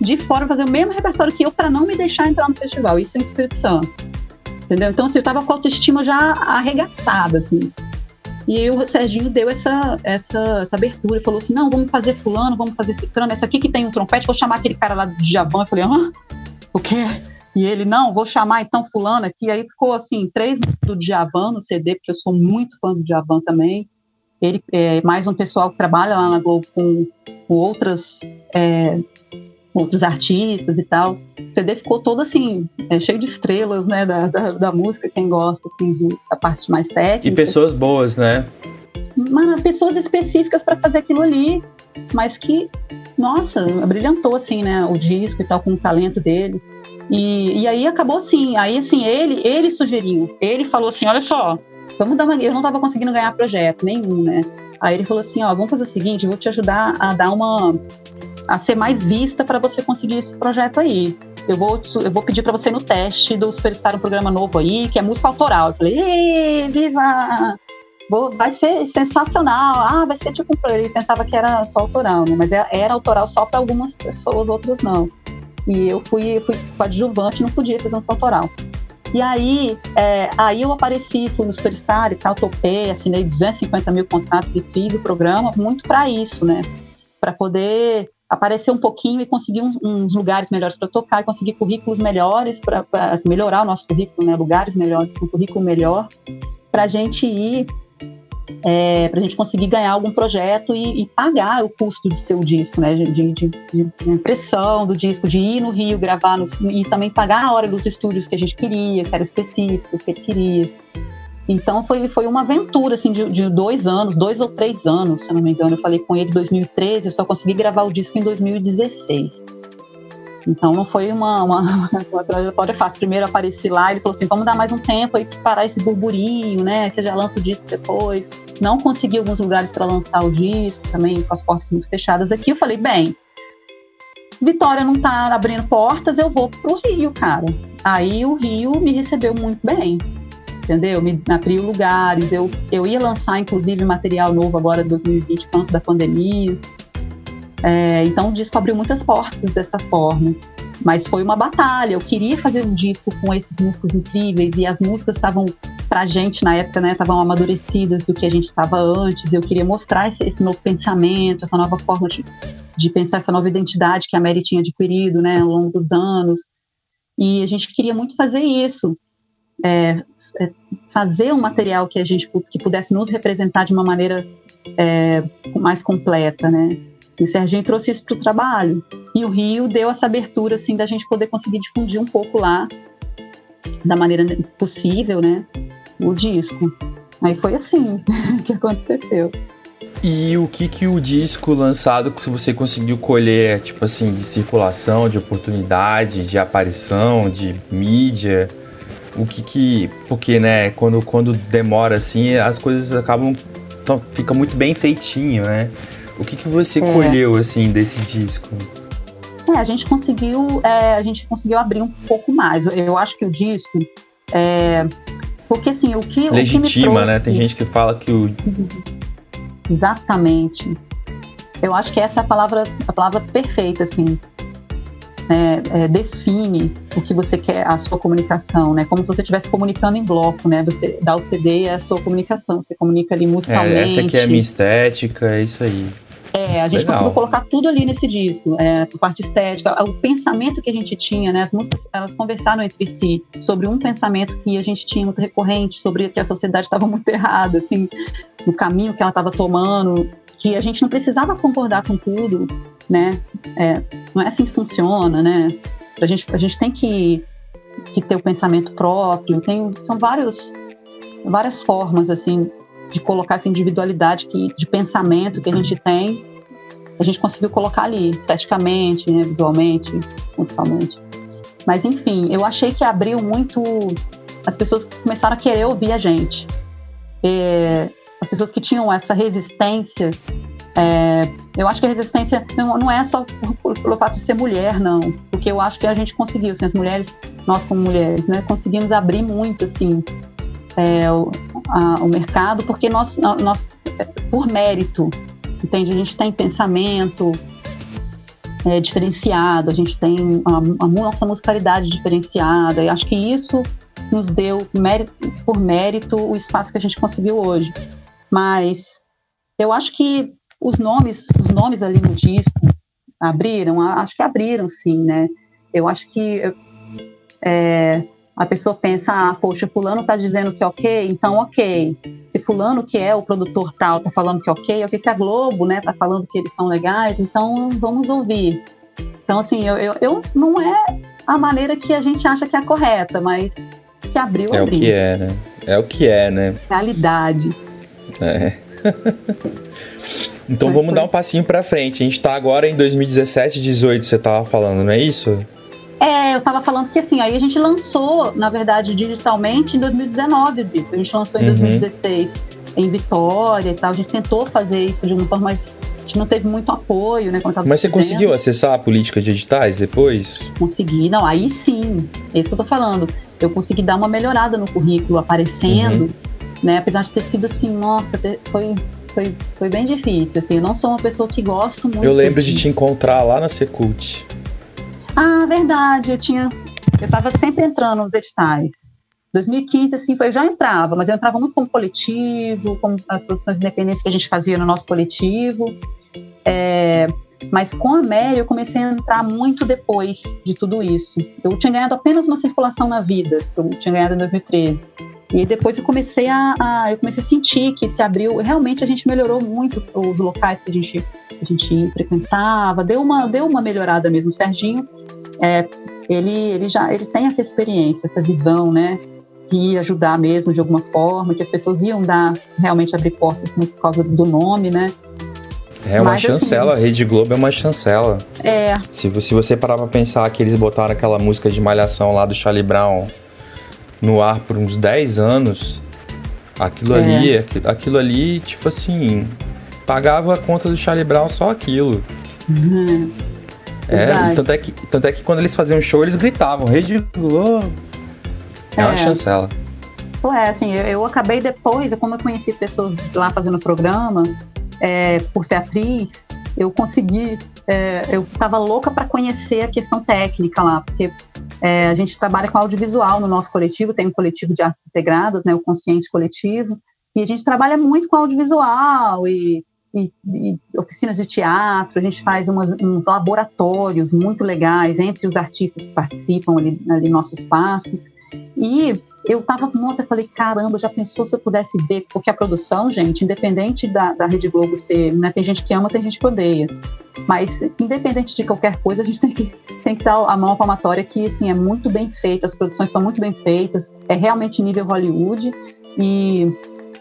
de fora fazer o mesmo repertório que eu para não me deixar entrar no festival. Isso é o Espírito Santo. Entendeu? Então, assim, eu tava com a autoestima já arregaçada, assim. E o Serginho deu essa, essa, essa abertura falou assim: não, vamos fazer fulano, vamos fazer ciclano, essa aqui que tem um trompete, vou chamar aquele cara lá do Djavan. Eu falei, ah, o quê? E ele, não, vou chamar então fulano aqui. Aí ficou assim, três do Djavan no CD, porque eu sou muito fã do Djavan também. Ele é mais um pessoal que trabalha lá na Globo com, com outras é, outros artistas e tal. O CD ficou todo assim, é, cheio de estrelas, né, da, da, da, música, quem gosta, assim, de, da parte mais técnica. E pessoas boas, né? Mano, pessoas específicas para fazer aquilo ali, mas que, nossa, brilhantou, assim, né, o disco e tal, com o talento deles. E, e aí acabou assim, aí assim, ele, ele sugeriu, ele falou assim, olha só, vamos dar uma, eu não estava conseguindo ganhar projeto nenhum, né, Aí ele falou assim, ó, vamos fazer o seguinte, eu vou te ajudar a dar uma a ser mais vista para você conseguir esse projeto aí. Eu vou, eu vou pedir para você no teste do Superstar um programa novo aí, que é música autoral. Eu falei, viva! Vou, vai ser sensacional. Ah, vai ser tipo. Ele pensava que era só autoral, né? Mas era, é, era autoral só para algumas pessoas, outras não. E eu fui, fui coadjuvante, não podia fazer música autoral. E aí, é, aí eu apareci, fui no Superstar e tal, topei, assinei 250 mil contratos e fiz o programa muito para isso, né? Para poder aparecer um pouquinho e conseguir uns, uns lugares melhores para tocar, conseguir currículos melhores para assim, melhorar o nosso currículo, né? Lugares melhores, um currículo melhor, para a gente ir, é, para a gente conseguir ganhar algum projeto e, e, pagar o custo do teu disco, né? De, de, de, impressão do disco, de ir no Rio gravar nos, e também pagar a hora dos estúdios que a gente queria, que eram específicos, que ele queria. Então foi, foi uma aventura assim, de, de, dois anos, dois ou três anos, se eu não me engano. Eu falei com ele em 2013, eu só consegui gravar o disco em 2016. Então não foi uma, uma, uma trajetória fácil. Primeiro apareci lá, ele falou assim: vamos dar mais um tempo aí para parar esse burburinho, né? Você já lança o disco depois. Não consegui alguns lugares para lançar o disco, também com as portas muito fechadas aqui. Eu falei: bem, Vitória não tá abrindo portas, eu vou pro Rio, cara. Aí o Rio me recebeu muito bem entendeu? Me abriu lugares. Eu, eu ia lançar, inclusive, material novo agora, 2020, antes da pandemia. É, então o disco abriu muitas portas dessa forma. Mas foi uma batalha. Eu queria fazer um disco com esses músicos incríveis e as músicas estavam pra gente na época, né, estavam amadurecidas do que a gente estava antes. Eu queria mostrar esse, esse, novo pensamento, essa nova forma de, de pensar, essa nova identidade que a Mary tinha adquirido, né, ao longo dos anos. E a gente queria muito fazer isso. É, é, fazer um material que a gente que pudesse nos representar de uma maneira é, mais completa, né? E o Serginho trouxe isso para o trabalho. E o Rio deu essa abertura, assim, da gente poder conseguir difundir um pouco lá, da maneira possível, né? O disco. Aí foi assim que aconteceu. E o que que o disco lançado você conseguiu colher, tipo assim, de circulação, de oportunidade, de aparição, de mídia? O que que... Porque, né, quando, quando demora assim, as coisas acabam... Fica muito bem feitinho, né? O que, que você é. colheu, assim, desse disco? É, a gente conseguiu, é, a gente conseguiu abrir um pouco mais. Eu acho que o disco, é, porque assim, o que legitima, o que né? Tem gente que fala que o exatamente. Eu acho que essa é a palavra, a palavra perfeita, assim. É, é, define o que você quer, a sua comunicação, né? Como se você estivesse comunicando em bloco, né? Você dá o CD é a sua comunicação, você comunica ali musicalmente. É, essa aqui é a minha estética, é isso aí. É, a gente Legal. conseguiu colocar tudo ali nesse disco, é, a parte estética, o pensamento que a gente tinha, né? As músicas, elas conversaram entre si sobre um pensamento que a gente tinha muito recorrente, sobre que a sociedade estava muito errada, assim, no caminho que ela estava tomando, que a gente não precisava concordar com tudo, né? É, não é assim que funciona, né? A gente, a gente tem que, que ter o pensamento próprio, tem, são vários, várias formas, assim, de colocar essa individualidade que, de pensamento que a gente tem, a gente conseguiu colocar ali, esteticamente, né, visualmente, musicalmente. Mas enfim, eu achei que abriu muito. As pessoas começaram a querer ouvir a gente. É, as pessoas que tinham essa resistência. É, eu acho que a resistência não, não é só pelo fato de ser mulher, não. Porque eu acho que a gente conseguiu, assim, as mulheres, nós como mulheres, né, conseguimos abrir muito, assim, é, o, a, o, mercado, porque nós, nós, por mérito, entende? A gente tem pensamento é, diferenciado, a gente tem a, a, nossa musicalidade diferenciada, e acho que isso nos deu, mérito, por mérito, o espaço que a gente conseguiu hoje. Mas eu acho que os nomes, os nomes ali no disco abriram, acho que abriram sim, né? Eu acho que é, a pessoa pensa, ah, poxa, fulano tá dizendo que é ok, então ok. Se fulano que é o produtor tal tá falando que é ok, ok. Se a Globo, né, tá falando que eles são legais, então vamos ouvir. Então, assim, eu, eu, eu não é a maneira que a gente acha que é a correta, mas que abriu, é abriu. É o que é, né? É o que é, né? Realidade. É. então mas vamos foi. dar um passinho para frente. A gente tá agora em 2017, 18, você tava falando, não é isso? É, eu estava falando que assim, aí a gente lançou, na verdade, digitalmente em 2019 o A gente lançou em uhum. 2016 em Vitória e tal. A gente tentou fazer isso de uma forma, mas a gente não teve muito apoio, né? mas você fazendo. conseguiu acessar a política de editais depois? Consegui, não, aí sim. É isso que eu tô falando. Eu consegui dar uma melhorada no currículo, aparecendo, uhum. né? Apesar de ter sido assim, nossa, foi foi, foi bem difícil, assim, eu não sou uma pessoa que gosto muito Eu lembro de te encontrar lá na Secult. Ah, verdade, eu tinha. Eu estava sempre entrando nos editais. 2015, assim, eu já entrava, mas eu entrava muito como coletivo, como as produções independentes que a gente fazia no nosso coletivo. É, mas com a Mary eu comecei a entrar muito depois de tudo isso. Eu tinha ganhado apenas uma circulação na vida, eu tinha ganhado em 2013. E depois eu comecei a, a, eu comecei a sentir que se abriu, realmente a gente melhorou muito os locais que a gente, a gente frequentava, deu uma, deu uma melhorada mesmo. O Serginho, é, ele, ele já ele tem essa experiência, essa visão, né? Que ia ajudar mesmo de alguma forma, que as pessoas iam dar, realmente abrir portas por causa do nome, né? É uma Mas, assim, chancela, assim, a Rede Globo é uma chancela. É. Se, se você parar pra pensar que eles botaram aquela música de Malhação lá do Charlie Brown no ar por uns 10 anos, aquilo é. ali, aquilo, aquilo, ali, tipo assim, pagava a conta do Charlie Brown só aquilo. Uhum. É, tanto é, que, tanto é que quando eles faziam show, eles gritavam, Rede Globo. É, é uma chancela. Isso é, assim, eu, eu, acabei depois, como eu conheci pessoas lá fazendo programa, é, por ser atriz, eu consegui, é, eu estava louca para conhecer a questão técnica lá, porque é, a gente trabalha com audiovisual no nosso coletivo, tem um coletivo de artes integradas, né, o Consciente Coletivo, e a gente trabalha muito com audiovisual e, e, e oficinas de teatro, a gente faz umas, uns laboratórios muito legais entre os artistas que participam ali, ali no nosso espaço. E eu tava, nossa, eu falei, caramba, já pensou se eu pudesse ver? Porque a produção, gente, independente da, da Rede Globo ser, né, tem gente que ama, tem gente que odeia. Mas, independente de qualquer coisa, a gente tem que, tem que dar a mão à palmatória que, assim, é muito bem feita, as produções são muito bem feitas, é realmente nível Hollywood. E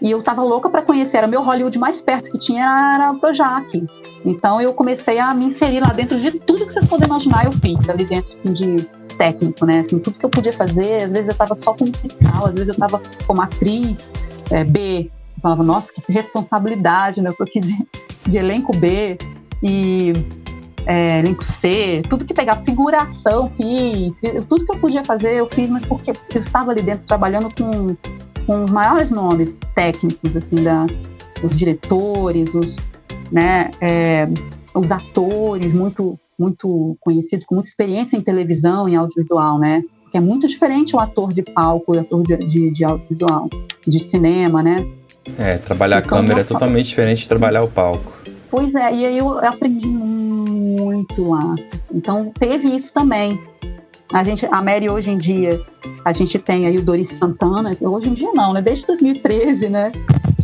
e eu tava louca para conhecer, era meu Hollywood mais perto que tinha era o Projac. Então eu comecei a me inserir lá dentro de tudo que vocês podem imaginar, eu fiz ali dentro assim de técnico, né? Assim, tudo que eu podia fazer, às vezes eu tava só como fiscal, às vezes eu tava como atriz é, B. Eu falava, nossa, que responsabilidade, né? Eu tô aqui de, de elenco B e é, elenco C, tudo que pegava, figuração, fiz, tudo que eu podia fazer, eu fiz, mas porque eu estava ali dentro trabalhando com com os maiores nomes técnicos, assim, da, os diretores, os, né, é, os atores muito, muito conhecidos, com muita experiência em televisão, em audiovisual, né? Porque é muito diferente o ator de palco e o ator de, de, de, audiovisual, de cinema, né? É, trabalhar então, a câmera é totalmente diferente de trabalhar o palco. Pois é, e aí eu aprendi muito lá. Então teve isso também. A gente, a Mary hoje em dia, a gente tem aí o Doris Santana, hoje em dia não, né? Desde 2013, né?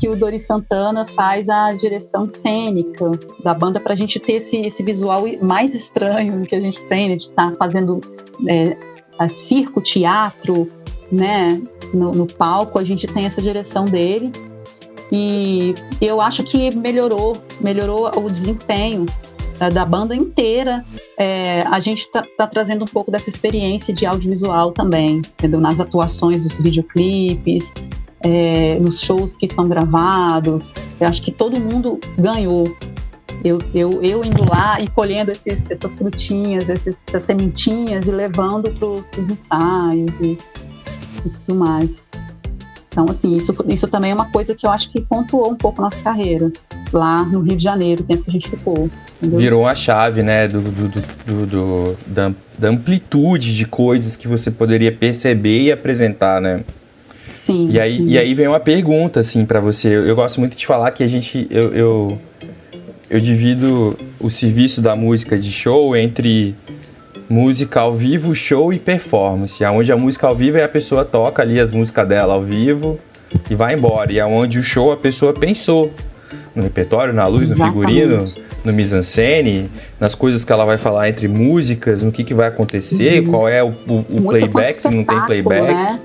Que o Doris Santana faz a direção cênica da banda para a gente ter esse, esse visual mais estranho que a gente tem, né? De estar tá fazendo é, circo, teatro, né? No, no palco, a gente tem essa direção dele. E eu acho que melhorou, melhorou o desempenho da banda inteira, é, a gente está tá trazendo um pouco dessa experiência de audiovisual também, entendeu? Nas atuações dos videoclipes, é, nos shows que são gravados. Eu acho que todo mundo ganhou. Eu, eu, eu indo lá e colhendo esses, essas frutinhas, esses, essas sementinhas e levando para os ensaios e, e tudo mais. Então, assim, isso, isso também é uma coisa que eu acho que pontuou um pouco nossa carreira lá no Rio de Janeiro, o tempo que a gente ficou. Entendeu? Virou a chave, né, do, do, do, do da, da, amplitude de coisas que você poderia perceber e apresentar, né? Sim. E aí. E aí vem uma pergunta, assim, para você. Eu, eu, gosto muito de falar que a gente. Eu, eu, eu divido o serviço da música de show entre música ao vivo, show e performance. Onde a música ao vivo é a pessoa toca ali as músicas dela ao vivo e vai embora. E aonde o show a pessoa pensou no repertório, na luz, no figurino, no mise-en-scène, nas coisas que ela vai falar entre músicas, no que, que vai acontecer, uhum. qual é o, o, o playback, se não tem playback. Né?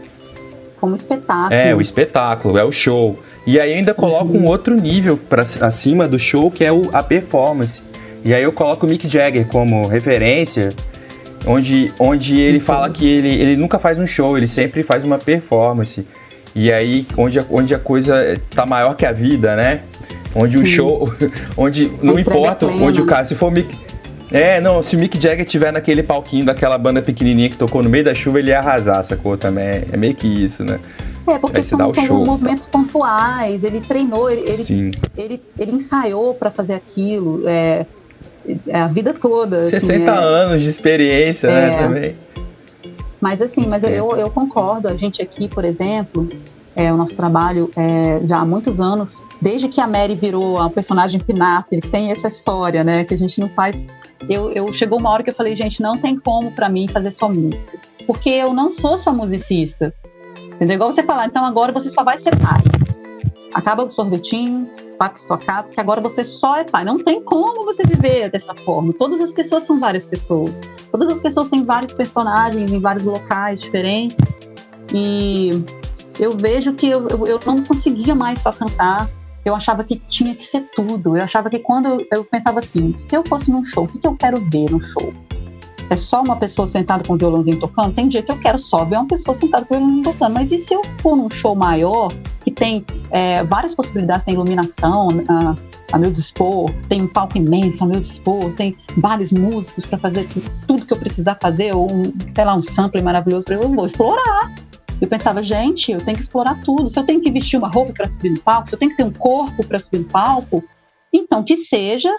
Como espetáculo. É, o espetáculo, é o show. E aí ainda coloco uhum. um outro nível para acima do show, que é o, a performance. E aí eu coloco o Mick Jagger como referência, onde, onde ele uhum. fala que ele, ele nunca faz um show, ele sempre faz uma performance. E aí, onde a, onde a coisa tá maior que a vida, né? Onde Sim. o show. Onde. Não importa onde o cara. Se for Mick. É, não, se o Mick Jagger tiver naquele palquinho daquela banda pequenininha que tocou no meio da chuva, ele ia arrasar, sacou? Também é, é meio que isso, né? É, porque são, são show, movimentos tá. pontuais, ele treinou, ele, ele, ele, ele, ensaiou para fazer aquilo é, é, a vida toda. 60 assim, é, anos de experiência, né, é. também. Mas assim, mas eu, eu concordo, a gente aqui, por exemplo, é, o nosso trabalho é, já há muitos anos, desde que a Mary virou a personagem Pinap, tem essa história, né, que a gente não faz. Eu, eu chegou uma hora que eu falei, gente, não tem como para mim fazer só música, porque eu não sou só musicista, entendeu? Igual você falar, então agora você só vai ser pai. Acaba o sorvetinho, vai para sua casa, que agora você só é pai. Não tem como você viver dessa forma. Todas as pessoas são várias pessoas. Todas as pessoas têm vários personagens em vários locais diferentes. E eu vejo que eu, eu, eu não conseguia mais só cantar. Eu achava que tinha que ser tudo. Eu achava que quando eu, pensava assim, se eu fosse num show, o que, que eu quero ver no show? É só uma pessoa sentada com o violãozinho tocando? Tem dia que eu quero só ver uma pessoa sentada com o violãozinho tocando. Mas e se eu for num show maior, que tem é, várias possibilidades, tem iluminação a, a, meu dispor, tem um palco imenso a meu dispor, tem vários músicos para fazer tudo que eu precisar fazer, ou um, sei lá, um sample maravilhoso eu vou explorar. Eu pensava, gente, eu tenho que explorar tudo. Se eu tenho que vestir uma roupa para subir no palco, se eu tenho que ter um corpo para subir no palco, então que seja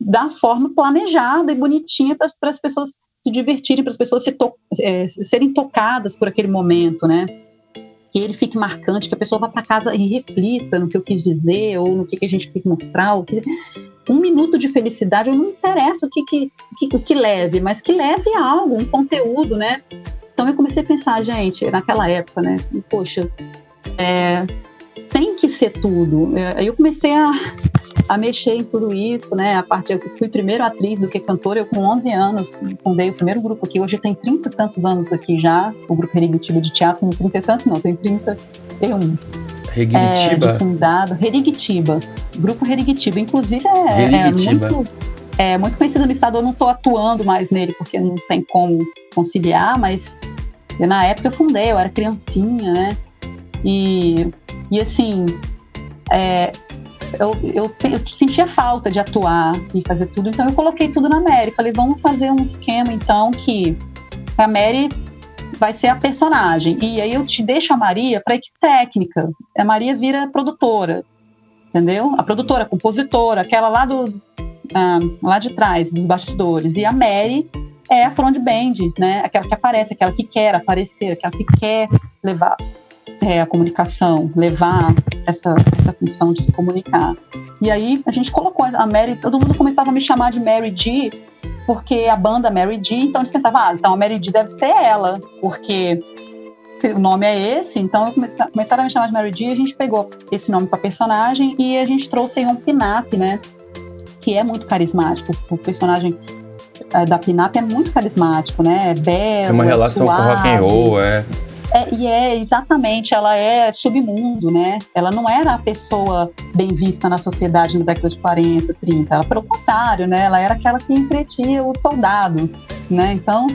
da forma planejada e bonitinha para as pessoas se divertirem, para as pessoas se to é, serem tocadas por aquele momento, né? Que ele fique marcante, que a pessoa vá para casa e reflita no que eu quis dizer ou no que, que a gente quis mostrar. O que... Um minuto de felicidade, não interessa o que, que, que, o que leve, mas que leve algo, um conteúdo, né? Então eu comecei a pensar, gente, naquela época, né? Poxa, é, tem que ser tudo. É, aí eu comecei a, a mexer em tudo isso, né? A parte eu fui primeiro atriz do que cantora, eu com 11 anos fundei o primeiro grupo aqui. Hoje tem 30 e tantos anos aqui já, o grupo Herigitiba de teatro, não 30 e tantos não, tem 30 tem um. Herigitiba? É, fundado, Herigitiba, grupo Herigitiba, inclusive é, é muito é muito conhecido no estado, eu não estou atuando mais nele porque não tem como conciliar, mas na época eu fundei, eu era criancinha, né? E e assim, é, eu, eu, eu, sentia falta de atuar e fazer tudo, então eu coloquei tudo na Mary. Falei, vamos fazer um esquema então que a Mary vai ser a personagem. E aí eu te deixo a Maria para equipe técnica. A Maria vira produtora, entendeu? A produtora, a compositora, aquela lá do ah, lá de trás, dos bastidores. E a Mary é a front band, né? Aquela que aparece, aquela que quer aparecer, aquela que quer levar é, a comunicação, levar essa, essa função de se comunicar. E aí a gente colocou a Mary, todo mundo começava a me chamar de Mary G, porque a banda Mary G, então eles pensavam, ah, então a Mary G deve ser ela, porque o nome é esse, então eu comecei, começaram a me chamar de Mary G, a gente pegou esse nome para personagem e a gente trouxe aí um pin-up, né, que é muito carismático, o personagem da pin-up é muito carismático, né, é belo, Tem uma relação suave, com rock and roll, é é, e é exatamente, ela é submundo, né? Ela não era a pessoa bem vista na sociedade na década de 40, 30. Ela, pelo contrário, né? Ela era aquela que entretia os soldados, né? Então,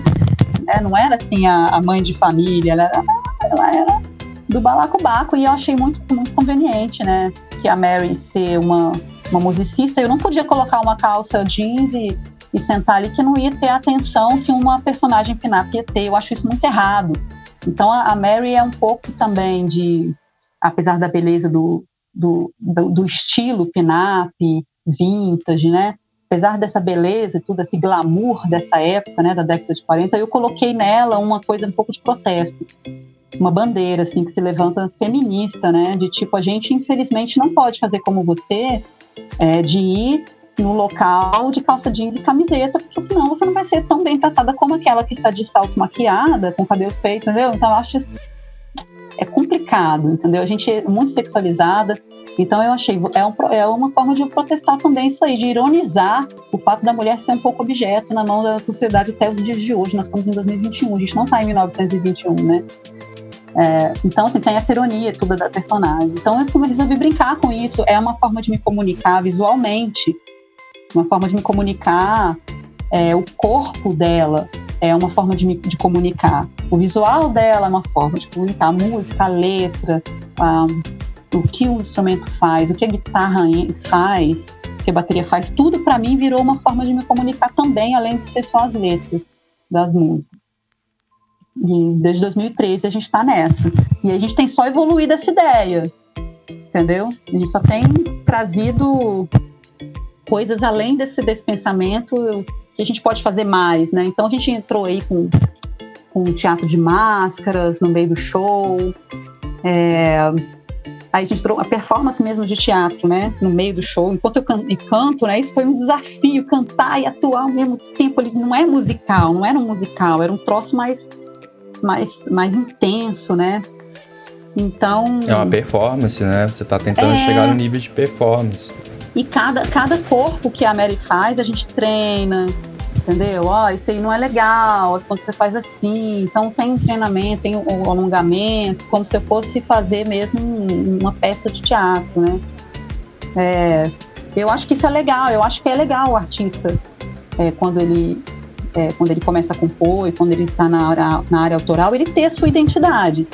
é, não era assim a, a, mãe de família, ela era, ela era do balacobaco e eu achei muito, muito conveniente, né? Que a Mary ser uma, uma musicista, eu não podia colocar uma calça jeans e, e sentar ali que não ia ter a atenção que uma personagem pinap ia ter. Eu acho isso muito errado. Então a Mary é um pouco também de, apesar da beleza do, do, do, do estilo pin-up, vintage, né? Apesar dessa beleza e tudo, esse glamour dessa época, né, da década de 40, eu coloquei nela uma coisa um pouco de protesto. Uma bandeira, assim, que se levanta feminista, né? De tipo, a gente infelizmente não pode fazer como você, é, de ir no local de calça jeans e camiseta, porque senão você não vai ser tão bem tratada como aquela que está de salto maquiada, com cabelo feito, entendeu? Então eu acho isso é complicado, entendeu? A gente é muito sexualizada, então eu achei é, um, é uma forma de protestar também isso aí, de ironizar o fato da mulher ser um pouco objeto na mão da sociedade até os dias de hoje. Nós estamos em 2021, a gente não está em 1921, né? É, então, assim, tem essa ironia toda da personagem. Então, eu resolvi brincar com isso. É uma forma de me comunicar visualmente uma forma de me comunicar, é, o corpo dela é uma forma de, me, de comunicar, o visual dela é uma forma de comunicar, a música, a letra, a, o que o instrumento faz, o que a guitarra faz, o que a bateria faz, tudo para mim virou uma forma de me comunicar também, além de ser só as letras das músicas. E desde 2013 a gente está nessa. E a gente tem só evoluído essa ideia, entendeu? A gente só tem trazido coisas além desse, desse pensamento que a gente pode fazer mais, né? Então a gente entrou aí com, com teatro de máscaras no meio do show, é, aí a gente trouxe a performance mesmo de teatro, né? No meio do show, enquanto eu can, canto, né? Isso foi um desafio, cantar e atuar ao mesmo tempo. Ele não é musical, não era um musical, era um troço mais, mais, mais intenso, né? Então. É uma performance, né? Você está tentando é... chegar no nível de performance. E cada, cada corpo que a Mary faz, a gente treina, entendeu? Ó, oh, isso aí não é legal, quando você faz assim. Então tem treinamento, tem o alongamento, como se fosse fazer mesmo uma peça de teatro, né? É, eu acho que isso é legal, eu acho que é legal o artista é, quando ele é, quando ele começa a compor e quando ele está na na área autoral, ele ter a sua identidade,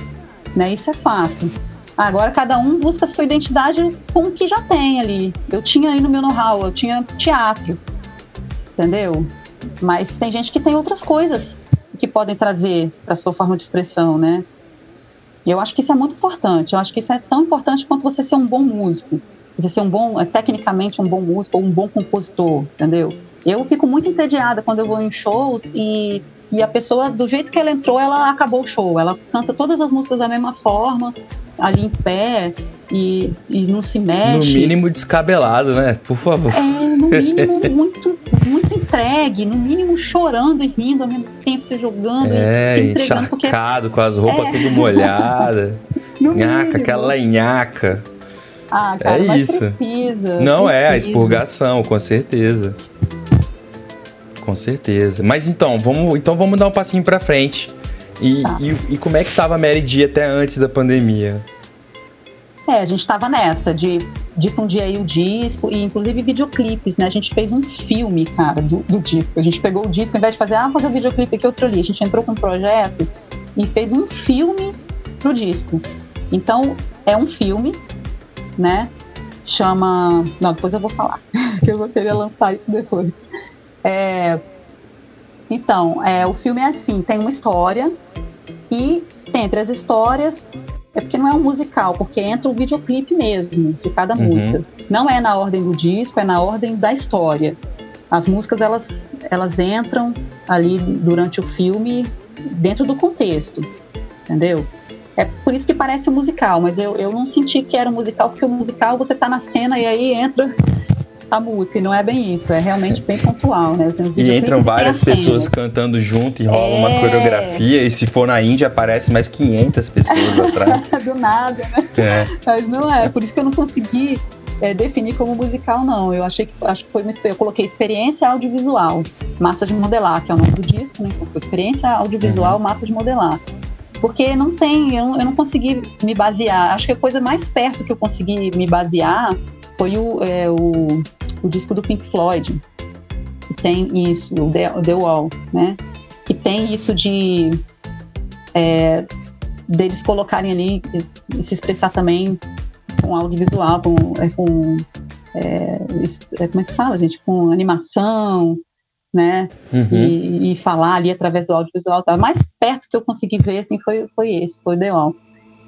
né? Isso é fato. Agora cada um busca sua identidade com o que já tem ali. Eu tinha aí no meu know-how, eu tinha teatro, entendeu? Mas tem gente que tem outras coisas que podem trazer para sua forma de expressão, né? E eu acho que isso é muito importante. Eu acho que isso é tão importante quanto você ser um bom músico. você ser um bom, é, tecnicamente um bom músico ou um bom compositor, entendeu? Eu fico muito entediada quando eu vou em shows e, e a pessoa, do jeito que ela entrou, ela acabou o show. Ela canta todas as músicas da mesma forma, ali em pé, e, e não se mexe. No mínimo descabelado, né? Por favor. É, no mínimo muito, muito entregue, no mínimo chorando e rindo ao mesmo tempo, se jogando, é, se entregando. Porque... com as roupas é. tudo molhadas. nhaca, aquela nhaca. Ah, cara, é isso. Precisa, Não precisa. é a expurgação, com certeza. Com certeza. Mas então, vamos, então vamos dar um passinho para frente. E, tá. e, e, como é que tava a Mary D até antes da pandemia? É, a gente estava nessa de difundir aí o disco e inclusive videoclipes, né? A gente fez um filme, cara, do, do disco. A gente pegou o disco, ao invés de fazer, ah, fazer o um videoclipe aqui, outro ali. A gente entrou com um projeto e fez um filme pro disco. Então, é um filme, né? Chama. Não, depois eu vou falar, que eu vou querer lançar isso depois. É... Então, é, o filme é assim: tem uma história e entre as histórias é porque não é um musical, porque entra o videoclipe mesmo de cada uhum. música. Não é na ordem do disco, é na ordem da história. As músicas elas elas entram ali durante o filme dentro do contexto, entendeu? É por isso que parece um musical, mas eu, eu não senti que era um musical, porque o musical você tá na cena e aí entra a música, e não é bem isso, é realmente bem pontual, né? E entram várias pessoas cantando junto e rola é... uma coreografia, e se for na Índia aparece mais 500 pessoas atrás. Do nada, né? É. Mas não é, por isso que eu não consegui é, definir como musical, não. Eu achei que acho que foi uma eu coloquei experiência audiovisual, massa de modelar, que é o nome do disco, né? Experiência audiovisual, uhum. massa de modelar. Porque não tem, eu, eu não consegui me basear. Acho que a coisa mais perto que eu consegui me basear foi o, é, o o disco do Pink Floyd, que tem isso, o The, The Wall, né? Que tem isso de é, deles colocarem ali e se expressar também com audiovisual, com, é, com é, é, como é que fala, gente? Com animação, né? Uhum. E, e, falar ali através do audiovisual. Tá? Mais perto que eu consegui ver assim, foi, foi esse, foi The Wall.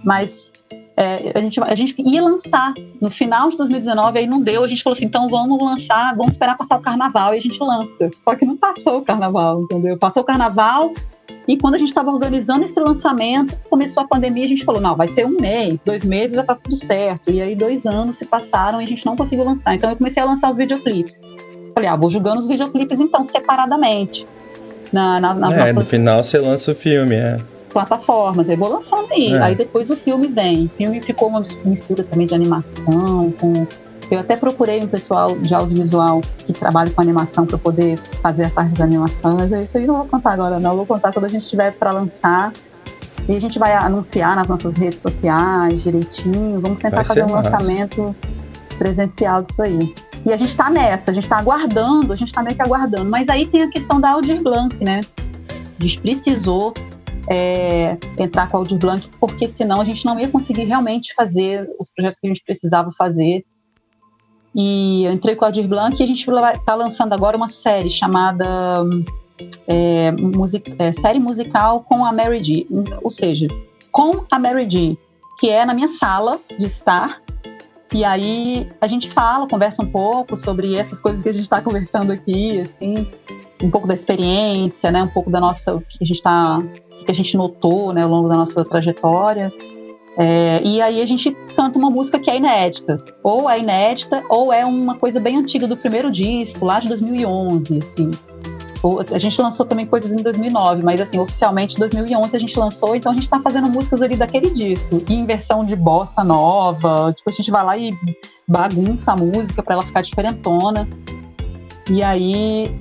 Mas é, a, gente, a gente ia lançar no final de 2019, aí não deu, a gente falou assim, então vamos lançar, vamos esperar passar o carnaval e a gente lança. Só que não passou o carnaval, entendeu? Passou o carnaval e quando a gente estava organizando esse lançamento, começou a pandemia, a gente falou, não, vai ser um mês, dois meses, já tá tudo certo. E aí dois anos se passaram e a gente não conseguiu lançar. Então eu comecei a lançar os videoclipes. Falei, ah, vou julgando os videoclipes então, separadamente. Na, na, é, nossas... no final você lança o filme, é plataformas, aí vou lançando aí. É. Aí depois o filme vem. O filme ficou uma mistura também de animação, com. Eu até procurei um pessoal de audiovisual que trabalha com animação para poder fazer a parte da animação, mas isso aí não vou contar agora, não. Eu vou contar quando a gente estiver para lançar. E a gente vai anunciar nas nossas redes sociais direitinho. Vamos tentar fazer um massa. lançamento presencial disso aí. E a gente está nessa, a gente está aguardando, a gente está meio que aguardando. Mas aí tem a questão da Aldir Blanc, né? A gente precisou é, entrar com a Audio Blank, porque senão a gente não ia conseguir realmente fazer os projetos que a gente precisava fazer. E eu entrei com a Audir Blanc e a gente está lançando agora uma série chamada é, music, é, série musical com a Mary G, ou seja, com a Mary G, que é na minha sala de estar. E aí a gente fala, conversa um pouco sobre essas coisas que a gente está conversando aqui, assim, um pouco da experiência, né, um pouco da nossa, o que a gente está que a gente notou né, ao longo da nossa trajetória. É, e aí a gente canta uma música que é inédita, ou é inédita, ou é uma coisa bem antiga do primeiro disco, lá de 2011, assim. A gente lançou também coisas em 2009, mas assim, oficialmente em 2011 a gente lançou, então a gente está fazendo músicas ali daquele disco, e em versão de bossa nova, tipo, a gente vai lá e bagunça a música para ela ficar diferentona. E aí,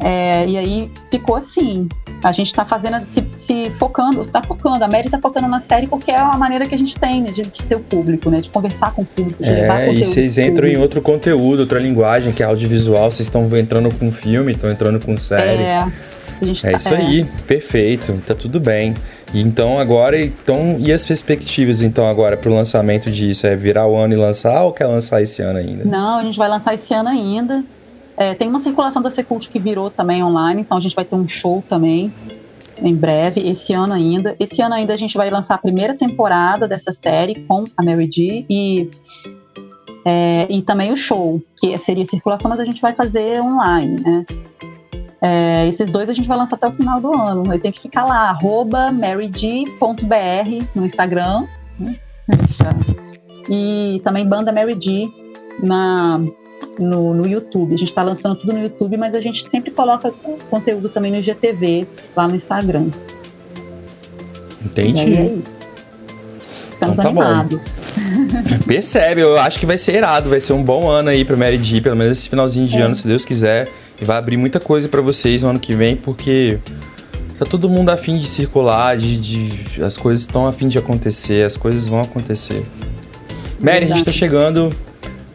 é, e aí ficou assim. A gente está fazendo, se, se focando, está focando, a Mary está focando na série porque é a maneira que a gente tem né, de, de ter o público, né? De conversar com o público, de é, levar conteúdo. E vocês entram em outro conteúdo, outra linguagem, que é audiovisual, vocês estão entrando com filme, estão entrando com série. É, é isso é. aí, perfeito, tá tudo bem. E então agora, então, e as perspectivas então agora para o lançamento disso? É virar o ano e lançar ou quer lançar esse ano ainda? Não, a gente vai lançar esse ano ainda. É, tem uma circulação da Secult que virou também online, então a gente vai ter um show também em breve, esse ano ainda. Esse ano ainda a gente vai lançar a primeira temporada dessa série com a Mary G. E É, e também o show, que seria circulação, mas a gente vai fazer online, né? É, esses dois a gente vai lançar até o final do ano. Aí tem que ficar lá, arroba maryd.br no Instagram. Né? E também banda Mary D na, no, no YouTube. A gente está lançando tudo no YouTube, mas a gente sempre coloca conteúdo também no IGTV, lá no Instagram. Entendi. E é isso. Estamos Então tá bom. animados. Percebe, eu acho que vai ser irado, vai ser um bom ano aí pra Mary D, pelo menos esse finalzinho de É. ano, se Deus quiser. E vai abrir muita coisa pra vocês no ano que vem, porque tá todo mundo afim de circular, de, de- as coisas estão afim de acontecer, as coisas vão acontecer. Mary, a gente tá Verdade. chegando,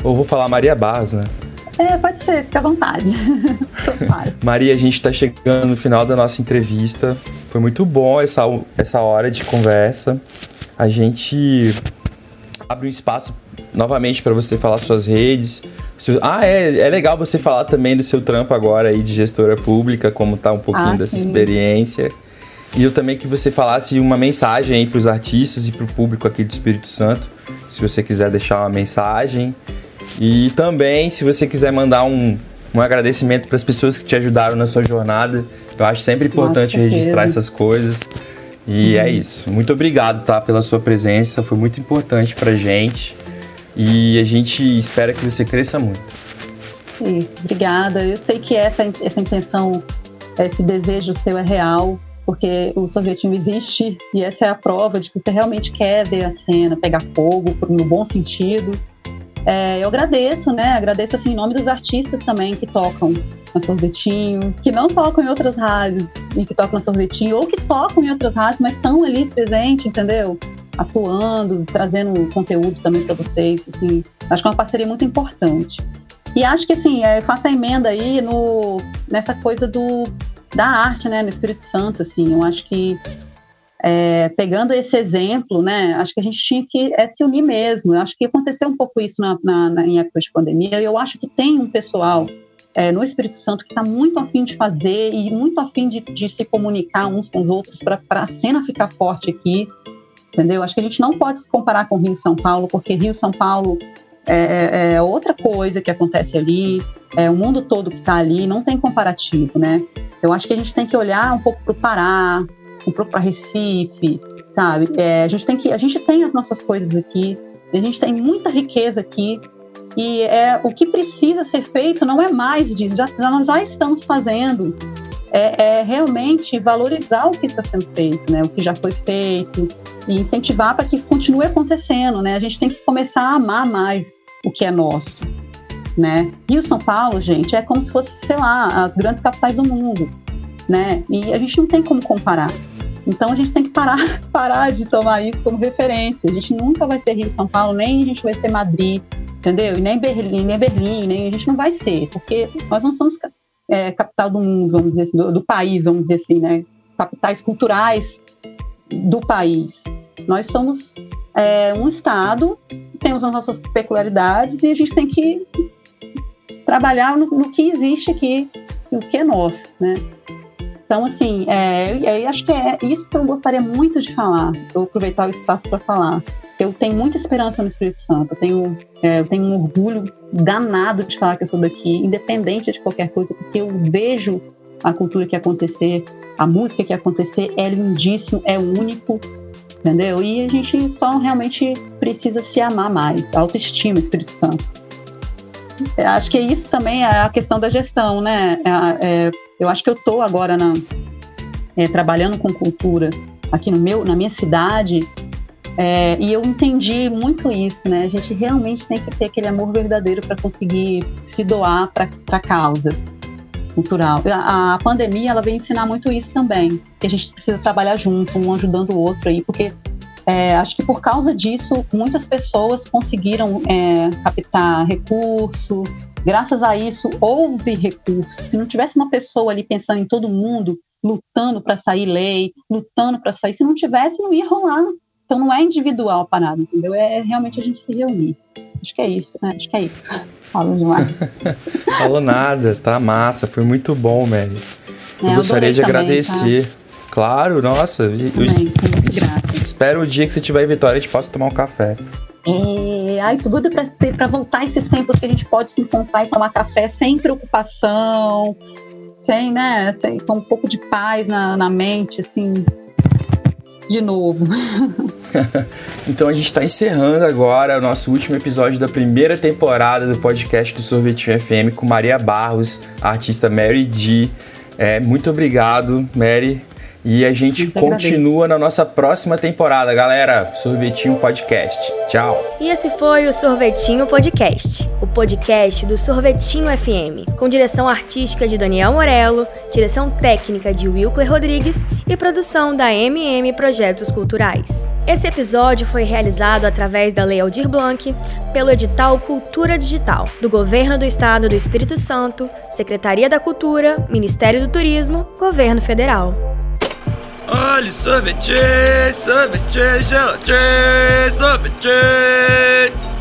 ou vou falar Maria Barros, né? É, pode ser, fica à vontade. Maria, a gente tá chegando no final da nossa entrevista. Foi muito bom essa, essa hora de conversa. A gente abre um espaço novamente para você falar suas redes. Seu- Ah, é, é legal você falar também do seu trampo agora aí de gestora pública, como tá um pouquinho Ah, dessa sim. experiência. E eu também que você falasse uma mensagem aí pros artistas e pro público aqui do Espírito Santo, se você quiser deixar uma mensagem. E também, se você quiser mandar um, um agradecimento para as pessoas que te ajudaram na sua jornada, eu acho sempre importante certeza. registrar essas coisas. E é isso. Muito obrigado, tá, pela sua presença. Foi muito importante pra gente. E a gente espera que você cresça muito. Isso, obrigada. Eu sei que essa, essa intenção, esse desejo seu é real, porque o sorvetinho existe e essa é a prova de que você realmente quer ver a cena pegar fogo, no bom sentido. É, eu agradeço, né? Agradeço assim, em nome dos artistas também que tocam na Sorvetinho, que não tocam em outras rádios e que tocam na Sorvetinho, ou que tocam em outras rádios, mas estão ali presente, entendeu? Atuando, trazendo conteúdo também para vocês. Assim, acho que é uma parceria muito importante. E acho que assim, é, eu faço a emenda aí no, nessa coisa do, da arte, né, no Espírito Santo, assim, eu acho que é, pegando esse exemplo, né, acho que a gente tinha que é, se unir mesmo, eu acho que aconteceu um pouco isso na, na, na, em época de pandemia, eu acho que tem um pessoal é, no Espírito Santo que está muito afim de fazer e muito afim de, de se comunicar uns com os outros para a cena ficar forte aqui, entendeu? Acho que a gente não pode se comparar com Rio e São Paulo, porque Rio e São Paulo é, é outra coisa que acontece ali, é o mundo todo que está ali, não tem comparativo, né? Eu acho que a gente tem que olhar um pouco para o Pará, pouco para Recife, sabe? É, a gente tem que, a gente tem as nossas coisas aqui, a gente tem muita riqueza aqui e é o que precisa ser feito não é mais disso, já, já nós já estamos fazendo. É, é realmente valorizar o que está sendo feito, né? O que já foi feito e incentivar para que isso continue acontecendo, né? A gente tem que começar a amar mais o que é nosso, né? Rio São Paulo, gente, é como se fosse, sei lá, as grandes capitais do mundo, né? E a gente não tem como comparar. Então a gente tem que parar, parar de tomar isso como referência. A gente nunca vai ser Rio São Paulo, nem a gente vai ser Madrid, entendeu? E nem Berlim, nem Berlim, nem a gente não vai ser, porque nós não somos é, capital do mundo, vamos dizer assim, do, do país, vamos dizer assim, né? Capitais culturais do país. Nós somos é, um estado, temos as nossas peculiaridades e a gente tem que trabalhar no, no que existe aqui, no que é nosso, né? Então, assim, é, eu acho que é isso que eu gostaria muito de falar. Eu aproveitar o espaço para falar. Eu tenho muita esperança no Espírito Santo. Eu tenho, é, eu tenho um orgulho danado de falar que eu sou daqui, independente de qualquer coisa, porque eu vejo a cultura que acontecer, a música que acontecer é lindíssimo, é único, entendeu? E a gente só realmente precisa se amar mais, autoestima, Espírito Santo. Eu acho que isso também é a questão da gestão, né? É, é, eu acho que eu estou agora na, é, trabalhando com cultura aqui no meu, na minha cidade é, e eu entendi muito isso, né? A gente realmente tem que ter aquele amor verdadeiro para conseguir se doar para a causa cultural. A, a, pandemia ela vem ensinar muito isso também, que a gente precisa trabalhar junto, um ajudando o outro aí, porque é, acho que por causa disso muitas pessoas conseguiram é, captar recurso. Graças a isso houve recurso. Se não tivesse uma pessoa ali pensando em todo mundo, lutando para sair lei, lutando para sair, se não tivesse não ia rolar. Então não é individual a parada, entendeu? É realmente a gente se reunir. Acho que é isso, né? Acho que é isso. Falo demais. Falou nada, tá massa, foi muito bom, Mary. Eu É, gostaria de também, agradecer. Tá? Claro, nossa. Eu, muito grata. espero o dia que você tiver em Vitória a gente possa tomar um café. E É, ai, tudo é para voltar esses tempos que a gente pode se encontrar e tomar café sem preocupação, sem, né, sem, com um pouco de paz na, na mente, assim, de novo. então a gente está encerrando agora o nosso último episódio da primeira temporada do podcast do Sorvetinho FM com Maria Barros, a artista Mary D. É, muito obrigado, Mary. E a gente continua na nossa próxima temporada, galera. Sorvetinho Podcast. Tchau. E esse foi o Sorvetinho Podcast, o podcast do Sorvetinho FM, com direção artística de Daniel Morello, direção técnica de Wilker Rodrigues e produção da MM Projetos Culturais. Esse episódio foi realizado através da Lei Aldir Blanc, pelo edital Cultura Digital, do Governo do Estado do Espírito Santo, Secretaria da Cultura, Ministério do Turismo, Governo Federal. Olha, sorvete, sorvete, gelatina, sorvete.